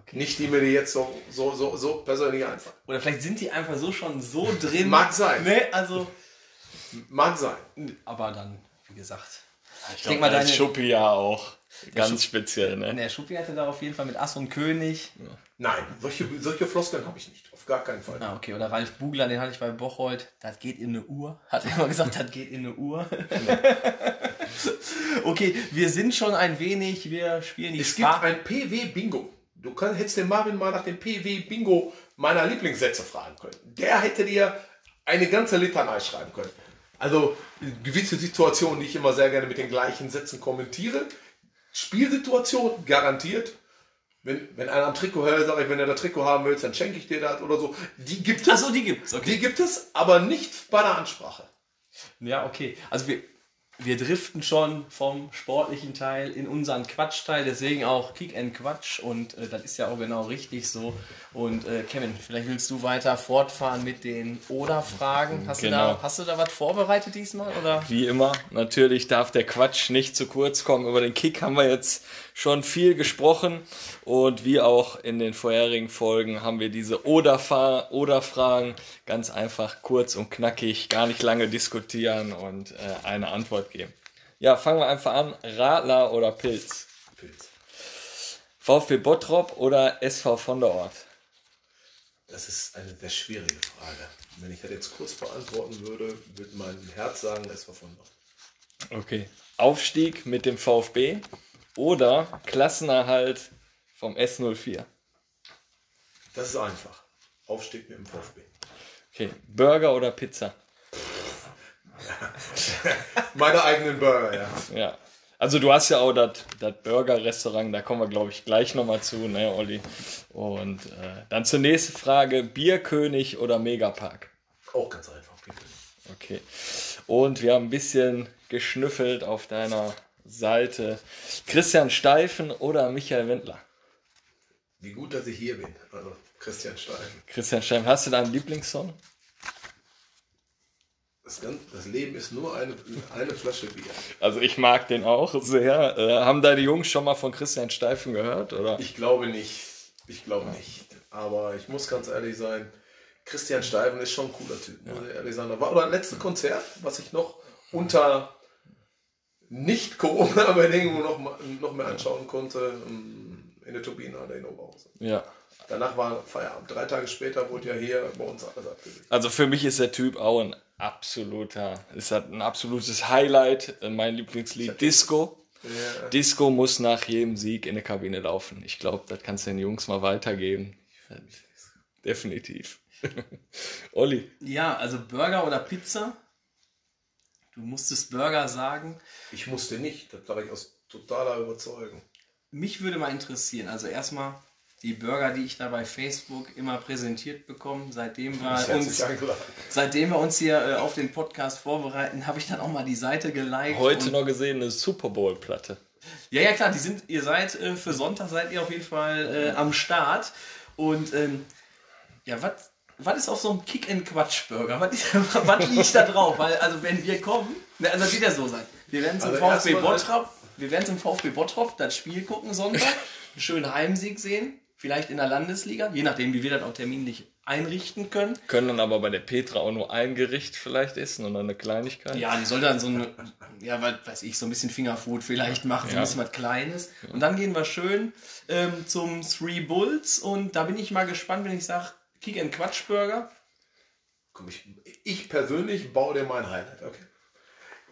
Okay. Nicht die mir die jetzt so, so, so, so persönlich einfallen. Oder vielleicht sind die einfach so schon so drin. Mag sein. Ne, also. Mag sein. Aber dann, wie gesagt. Ich denk denke mal, mal, deine- Schuppi ja auch. Ganz Schupp- speziell, ne? Der Schuppi hatte da auf jeden Fall mit Ass und König. Nein, solche, solche Floskeln habe ich nicht. Auf gar keinen Fall. Ah, okay. Oder Ralf Bugler, den hatte ich bei Bocholt. Das geht in eine Uhr. Hat er immer gesagt, das geht in eine Uhr. okay, wir sind schon ein wenig, wir spielen die Es gibt Sprache. ein PW-Bingo. Du kann, hättest den Marvin mal nach dem PW-Bingo meiner Lieblingssätze fragen können. Der hätte dir eine ganze Litanei schreiben können. Also gewisse Situationen, die ich immer sehr gerne mit den gleichen Sätzen kommentiere, Spielsituation garantiert. Wenn, wenn einer am Trikot hält, sage ich, wenn du das Trikot haben willst, dann schenke ich dir das oder so. Die gibt es. Achso, die gibt's, okay. Die gibt es, aber nicht bei der Ansprache. Ja, okay. Also wir, wir driften schon vom sportlichen Teil in unseren Quatschteil, deswegen auch Kick and Quatsch und äh, das ist ja auch genau richtig so. Und äh, Kevin, vielleicht willst du weiter fortfahren mit den Oder-Fragen. Hast, Genau. du da, hast du da was vorbereitet diesmal? Oder? Wie immer, natürlich darf der Quatsch nicht zu kurz kommen. Über den Kick haben wir jetzt schon viel gesprochen und wie auch in den vorherigen Folgen haben wir diese Oder-Fragen ganz einfach kurz und knackig, gar nicht lange diskutieren und äh, eine Antwort geben. Ja, fangen wir einfach an. Radler oder Pilz? Pilz. VfB Bottrop oder SV von der Ort? Das ist eine sehr schwierige Frage. Wenn ich das jetzt kurz beantworten würde, würde mein Herz sagen, war von dort. Okay. Aufstieg mit dem VfB oder Klassenerhalt vom S04? Das ist einfach. Aufstieg mit dem VfB. Okay. Burger oder Pizza? Meine eigenen Burger, ja. Ja. Also du hast ja auch das Burger-Restaurant, da kommen wir, glaube ich, gleich nochmal zu, ne, Olli? Und äh, dann zur nächsten Frage, Bierkönig oder Megapark? Auch ganz einfach. bitte. Okay. Und wir haben ein bisschen geschnüffelt auf deiner Seite. Christian Steifen oder Michael Wendler? Wie gut, dass ich hier bin. Also Christian Steifen. Christian Steifen, hast du da einen Lieblingssong? Das, Gan- das Leben ist nur eine, eine Flasche Bier. Also ich mag den auch sehr. Äh, haben deine Jungs schon mal von Christian Steifen gehört? Oder? Ich glaube nicht. Ich glaube nicht. Aber ich muss ganz ehrlich sein, Christian Steifen ist schon ein cooler Typ, muss ich ehrlich sagen. Da war oder das letzte Konzert, was ich noch unter nicht Corona-Bedingungen noch, mal- noch mehr anschauen konnte, ähm, in der Turbinenhalle in Oberhausen. Ja. Danach war Feierabend. Drei Tage später wurde ja hier bei uns alles abgelegt. Also für mich ist der Typ auch ein absoluter, ist halt ein absolutes Highlight. Mein Lieblingslied Disco. Ja. Disco muss nach jedem Sieg in der Kabine laufen. Ich glaube, das kannst du den Jungs mal weitergeben. Definitiv. Olli. Ja, also Burger oder Pizza? Du musstest Burger sagen. Ich musste nicht, das sage ich aus totaler Überzeugung. Mich würde mal interessieren, also erstmal die Burger, die ich da bei Facebook immer präsentiert bekomme, seitdem wir uns, seitdem wir uns hier äh, auf den Podcast vorbereiten, habe ich dann auch mal die Seite geliked. Heute noch gesehen eine Super Bowl Platte. Ja, ja, klar, die sind, ihr seid äh, für Sonntag seid ihr auf jeden Fall äh, am Start. Und ähm, ja, was was ist auf so einem Kick-and-Quatsch-Burger? Was, liegt da drauf? Weil, also wenn wir kommen, ne, also das wird ja so sein. Wir werden zum Also VfB Bottrop, wir werden zum VfB Bottrop das Spiel gucken Sonntag, einen schönen Heimsieg sehen, vielleicht in der Landesliga, je nachdem, wie wir das auch terminlich einrichten können. Können dann aber bei der Petra auch nur ein Gericht vielleicht essen und dann eine Kleinigkeit. Ja, die soll dann so eine, ja, was weiß ich, so ein bisschen Fingerfood vielleicht machen, so Ja. ein bisschen was Kleines. Und dann gehen wir schön ähm, zum Three Bulls und da bin ich mal gespannt, wenn ich sage, Kick and Quatsch Burger. Komm, ich, ich persönlich baue dir mein Highlight, okay?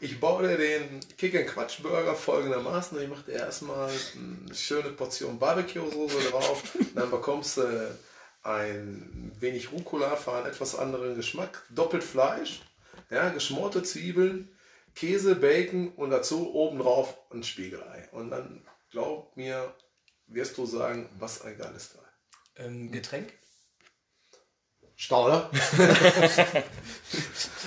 Ich baue den Kick and Quatsch Burger folgendermaßen. Ich mache dir erstmal eine schöne Portion Barbecue-Soße drauf. Dann bekommst du ein wenig Rucola für einen etwas anderen Geschmack. Doppelt Fleisch, ja, geschmorte Zwiebeln, Käse, Bacon und dazu obendrauf ein Spiegelei. Und dann glaub mir, wirst du sagen, was ein geiles Teil. Ähm, Getränk? Stauder?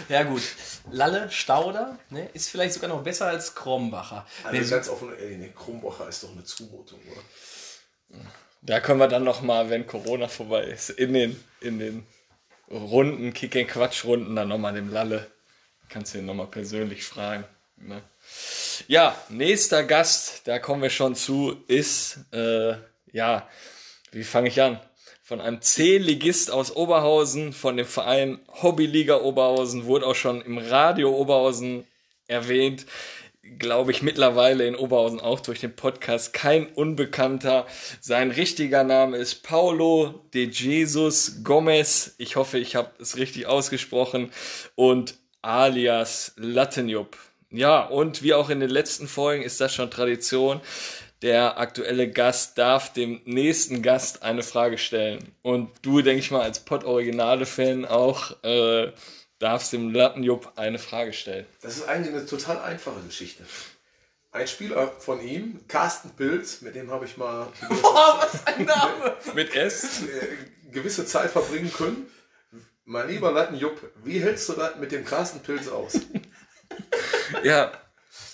Ja gut. Lalle, Stauder, ne, ist vielleicht sogar noch besser als Krombacher. Also Nee, ganz offen, ey, ne, Krumbacher ist doch eine Zumutung, oder? Da können wir dann nochmal, wenn Corona vorbei ist, in den, in den Runden, Kick and Quatsch Runden, dann nochmal dem Lalle. Kannst du ihn nochmal persönlich fragen. Ne? Ja, nächster Gast, da kommen wir schon zu, ist, äh, ja, wie fange ich an? Von einem C-Ligist aus Oberhausen, von dem Verein Hobbyliga Oberhausen, wurde auch schon im Radio Oberhausen erwähnt. Glaube ich mittlerweile in Oberhausen auch durch den Podcast kein Unbekannter. Sein richtiger Name ist Paulo de Jesus Gomez. Ich hoffe, ich habe es richtig ausgesprochen. Und alias Lattenjup. Ja, und wie auch in den letzten Folgen ist das schon Tradition. Der aktuelle Gast darf dem nächsten Gast eine Frage stellen. Und du, denke ich mal, als Pod-Originale-Fan auch äh, darfst dem Lattenjupp eine Frage stellen. Das ist eigentlich eine total einfache Geschichte. ein Spieler von ihm, Carsten Pilz, mit dem habe ich mal Boah, was ein Name! Mit S? äh, gewisse Zeit verbringen können. Mein lieber Lattenjupp, wie hältst du das mit dem Carsten Pilz aus? Ja,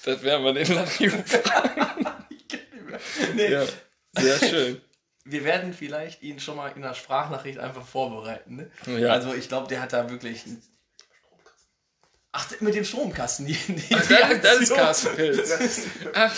das werden wir den Latio fragen. Nee, Ja, sehr schön. wir werden vielleicht ihn schon mal in der Sprachnachricht einfach vorbereiten. Ne? Ja. Also ich glaube, der hat da wirklich. Ach, mit dem Stromkasten. Die, die, die Das, das ist Aktion. Carsten Pilz. Ach,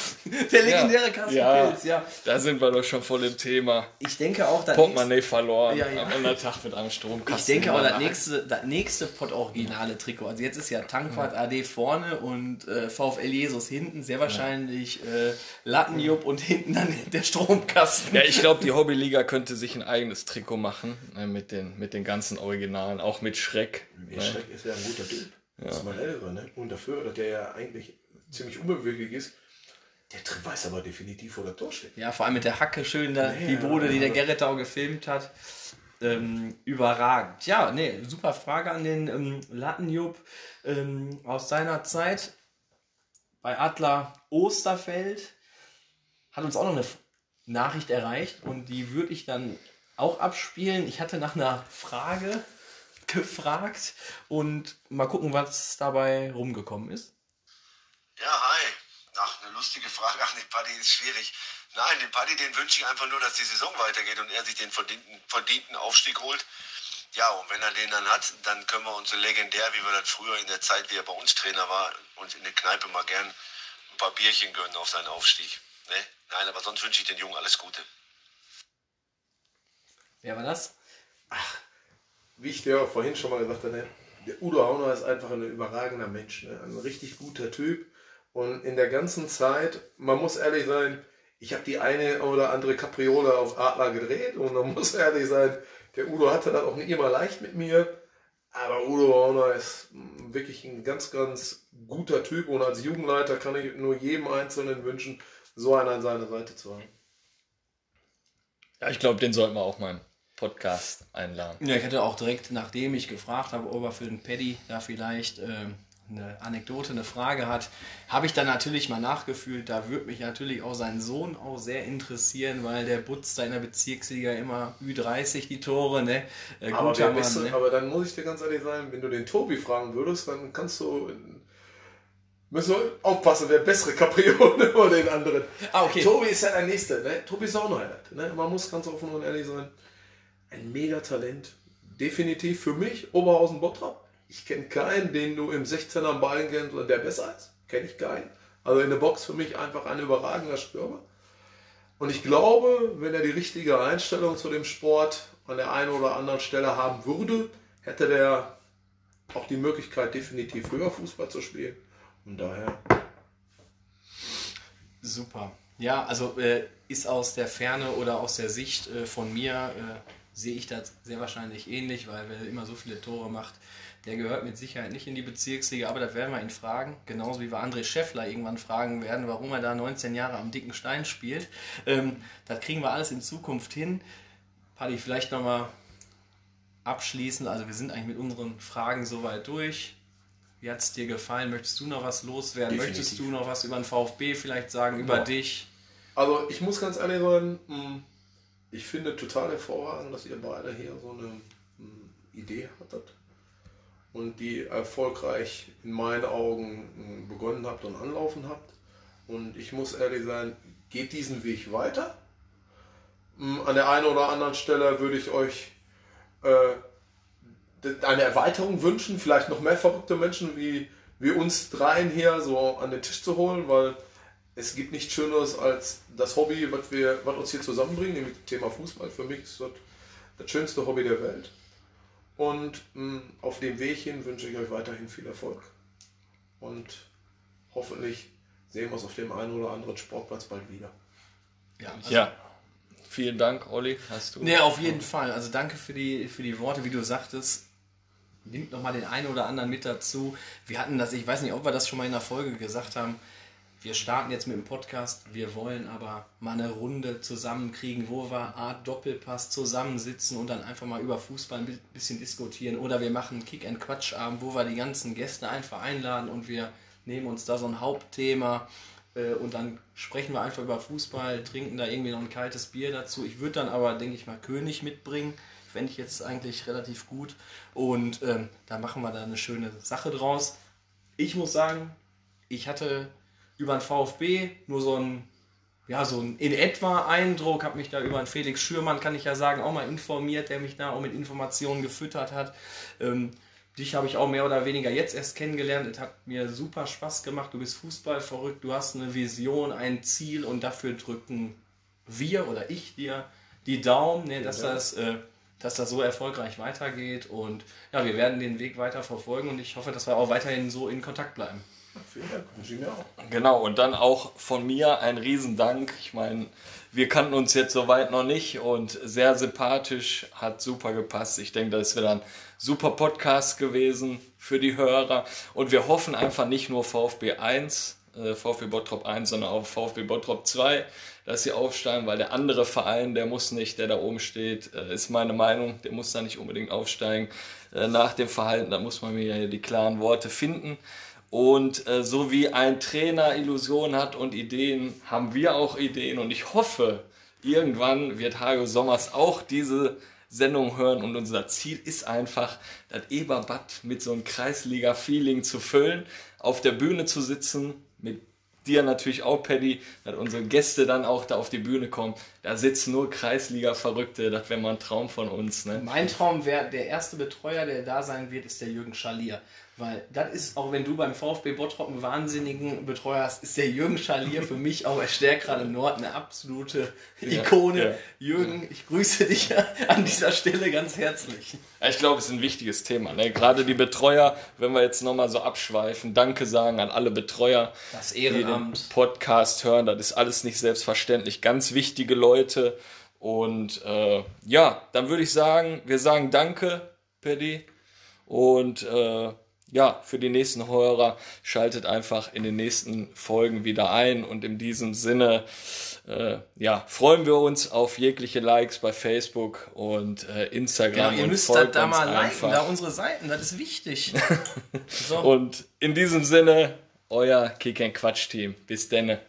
Der legendäre Carsten Ja. Pilz, ja. da sind wir doch schon voll im Thema. Ich denke auch, das nächste, Portemonnaie verloren Ja, ja. am anderen Tag mit einem Stromkasten. ich denke auch, das nächste, das nächste Pott-originale Trikot. Also jetzt ist ja Tankwart AD vorne und äh, VfL Jesus hinten. Sehr wahrscheinlich äh, Lattenjupp und hinten dann der Stromkasten. Ja, ich glaube, die Hobbyliga könnte sich ein eigenes Trikot machen ne, mit, den, mit den ganzen Originalen, auch mit Schreck. Der Ne? Schreck ist ja ein guter Typ. Das ist mein Älterer, ne? Und dafür, dass der ja eigentlich ziemlich unbeweglich ist, der weiß aber definitiv, wo das Tor steht. Ja, vor allem mit der Hacke schön da, die Ja, Bude, die der Gerrit auch gefilmt hat. Ähm, überragend. Ja, nee, super Frage an den ähm, Lattenjupp ähm, aus seiner Zeit bei Adler Osterfeld. Hat uns auch noch eine Nachricht erreicht und die würde ich dann auch abspielen. Ich hatte nach einer Frage gefragt und mal gucken, was dabei rumgekommen ist. Ja, hi. Ach, eine lustige Frage. Ach, den Paddy ist schwierig. Nein, den Paddy, den wünsche ich einfach nur, dass die Saison weitergeht und er sich den verdienten, verdienten Aufstieg holt. Ja, und wenn er den dann hat, dann können wir uns so legendär, wie wir das früher in der Zeit, wie er bei uns Trainer war, uns in der Kneipe mal gern ein paar Bierchen gönnen auf seinen Aufstieg. Ne? Nein, aber sonst wünsche ich den Jungen alles Gute. Wer war das? Wie ich dir auch vorhin schon mal gesagt habe, der Udo Hauner ist einfach ein überragender Mensch, ne? ein richtig guter Typ. Und in der ganzen Zeit, man muss ehrlich sein, ich habe die eine oder andere Kapriole auf Adler gedreht und man muss ehrlich sein, der Udo hatte das auch nicht immer leicht mit mir. Aber Udo Hauner ist wirklich ein ganz, ganz guter Typ und als Jugendleiter kann ich nur jedem Einzelnen wünschen, so einen an seiner Seite zu haben. Ja, ich glaube, den sollten wir auch im Podcast einladen. Ja, ich hatte auch direkt, nachdem ich gefragt habe, ob er für den Paddy da vielleicht ähm, eine Anekdote, eine Frage hat, habe ich dann natürlich mal nachgefühlt. Da würde mich natürlich auch sein Sohn auch sehr interessieren, weil der putzt da in der Bezirksliga immer Ü30 die Tore, ne? Äh, Aber, Mann, du, ne? aber dann muss ich dir ganz ehrlich sagen, wenn du den Tobi fragen würdest, dann kannst du. Müssen wir aufpassen, wer bessere Kapriole oder den anderen. Ah, okay. Tobi ist ja der Nächste. Ne? Tobi ist auch noch einer. Ne? Man muss ganz offen und ehrlich sein. Ein Megatalent. Definitiv für mich, Oberhausen Bottrop. Ich kenne keinen, den du im 16er am Ball kennst und der besser ist. Kenne ich keinen. Also in der Box für mich einfach ein überragender Stürmer. Und ich glaube, wenn er die richtige Einstellung zu dem Sport an der einen oder anderen Stelle haben würde, hätte der auch die Möglichkeit, definitiv höher Fußball zu spielen. Und daher, Super. Ja, also äh, ist aus der Ferne oder aus der Sicht äh, von mir, äh, sehe ich das sehr wahrscheinlich ähnlich, weil wer immer so viele Tore macht, der gehört mit Sicherheit nicht in die Bezirksliga, aber das werden wir ihn fragen. Genauso wie wir André Scheffler irgendwann fragen werden, warum er da 19 Jahre am dicken Stein spielt. Ähm, das kriegen wir alles in Zukunft hin. Paddy, vielleicht nochmal abschließend, also wir sind eigentlich mit unseren Fragen soweit durch. Wie hat es dir gefallen? Möchtest du noch was loswerden? Definitiv. Möchtest du noch was über den VfB vielleicht sagen, über Ja. dich? also ich muss ganz ehrlich sein, mh, ich finde total hervorragend, dass ihr beide hier so eine mh, Idee hattet und die erfolgreich in meinen Augen mh, begonnen habt und anlaufen habt. Und ich muss ehrlich sein, geht diesen Weg weiter. Mh, An der einen oder anderen Stelle würde ich euch äh, eine Erweiterung wünschen, vielleicht noch mehr verrückte Menschen wie, wie uns dreien hier so an den Tisch zu holen, weil es gibt nichts Schöneres als das Hobby, was, wir, was uns hier zusammenbringt, nämlich das Thema Fußball. Für mich ist das das schönste Hobby der Welt. Und mh, auf dem Weg hin wünsche ich euch weiterhin viel Erfolg. Und hoffentlich sehen wir uns auf dem einen oder anderen Sportplatz bald wieder. Ja, also, Ja, vielen Dank, Olli. Hast du? Nee, auf jeden Fall. Also danke für die, für die Worte, wie du sagtest. Nimmt noch mal den einen oder anderen mit dazu. Wir hatten das, ich weiß nicht, ob wir das schon mal in der Folge gesagt haben. Wir starten jetzt mit dem Podcast. Wir wollen aber mal eine Runde zusammenkriegen, wo wir Art Doppelpass zusammensitzen und dann einfach mal über Fußball ein bi- bisschen diskutieren. Oder wir machen einen Kick-and-Quatsch-Abend, wo wir die ganzen Gäste einfach einladen und wir nehmen uns da so ein Hauptthema Äh, und dann sprechen wir einfach über Fußball, trinken da irgendwie noch ein kaltes Bier dazu. Ich würde dann aber, denke ich mal, König mitbringen. Fände ich jetzt eigentlich relativ gut. Und ähm, da machen wir da eine schöne Sache draus. Ich muss sagen, ich hatte über den VfB nur so ein ja, so ein in etwa Eindruck, habe mich da über einen Felix Schürmann, kann ich ja sagen, auch mal informiert, der mich da auch mit Informationen gefüttert hat. Ähm, dich habe ich auch mehr oder weniger jetzt erst kennengelernt. Es hat mir super Spaß gemacht. Du bist Fußball verrückt, du hast eine Vision, ein Ziel und dafür drücken wir oder ich dir die Daumen, ne, dass, ja. das, äh, dass das so erfolgreich weitergeht. Und ja, wir werden den Weg weiter verfolgen und ich hoffe, dass wir auch weiterhin so in Kontakt bleiben. Vielen Dank, wünsche ich mir auch. Genau, und dann auch von mir ein Riesendank. Ich meine, wir kannten uns jetzt soweit noch nicht und sehr sympathisch, hat super gepasst. Ich denke, das wäre dann super Podcast gewesen für die Hörer. Und wir hoffen einfach nicht nur VfB 1, äh, VfB Bottrop 1, sondern auch VfB Bottrop 2, dass sie aufsteigen, weil der andere Verein, der muss nicht, der da oben steht, äh, ist meine Meinung, der muss da nicht unbedingt aufsteigen. Äh, nach dem Verhalten, da muss man mir ja die klaren Worte finden. Und äh, so wie ein Trainer Illusionen hat und Ideen, haben wir auch Ideen. Und ich hoffe, irgendwann wird Hajo Sommers auch diese Sendung hören. Und unser Ziel ist einfach, das Eberbad mit so einem Kreisliga-Feeling zu füllen, auf der Bühne zu sitzen, mit dir natürlich auch, Paddy, dass unsere Gäste dann auch da auf die Bühne kommen. Da sitzen nur Kreisliga-Verrückte, das wäre mal ein Traum von uns. Ne? Mein Traum wäre, der erste Betreuer, der da sein wird, ist der Jürgen Schalier. Weil das ist, auch wenn du beim VfB Bottrop einen wahnsinnigen Betreuer hast, ist der Jürgen Schalier für mich auch, er stärkt gerade Nord, eine absolute Ikone. Ja, ja. Jürgen, ich grüße dich an dieser Stelle ganz herzlich. Ich glaube, es ist ein wichtiges Thema. Ne? Gerade die Betreuer, wenn wir jetzt nochmal so abschweifen, Danke sagen an alle Betreuer, die den Podcast hören. Das ist alles nicht selbstverständlich. Ganz wichtige Leute. Und äh, ja, dann würde ich sagen, wir sagen Danke, Paddy. Und äh, ja, für die nächsten Hörer schaltet einfach in den nächsten Folgen wieder ein und in diesem Sinne äh, ja, freuen wir uns auf jegliche Likes bei Facebook und äh, Instagram. Genau, ihr müsst da, da mal liken, da unsere Seiten, das ist wichtig. so. Und in diesem Sinne, euer Kick Quatsch Team. Bis denne.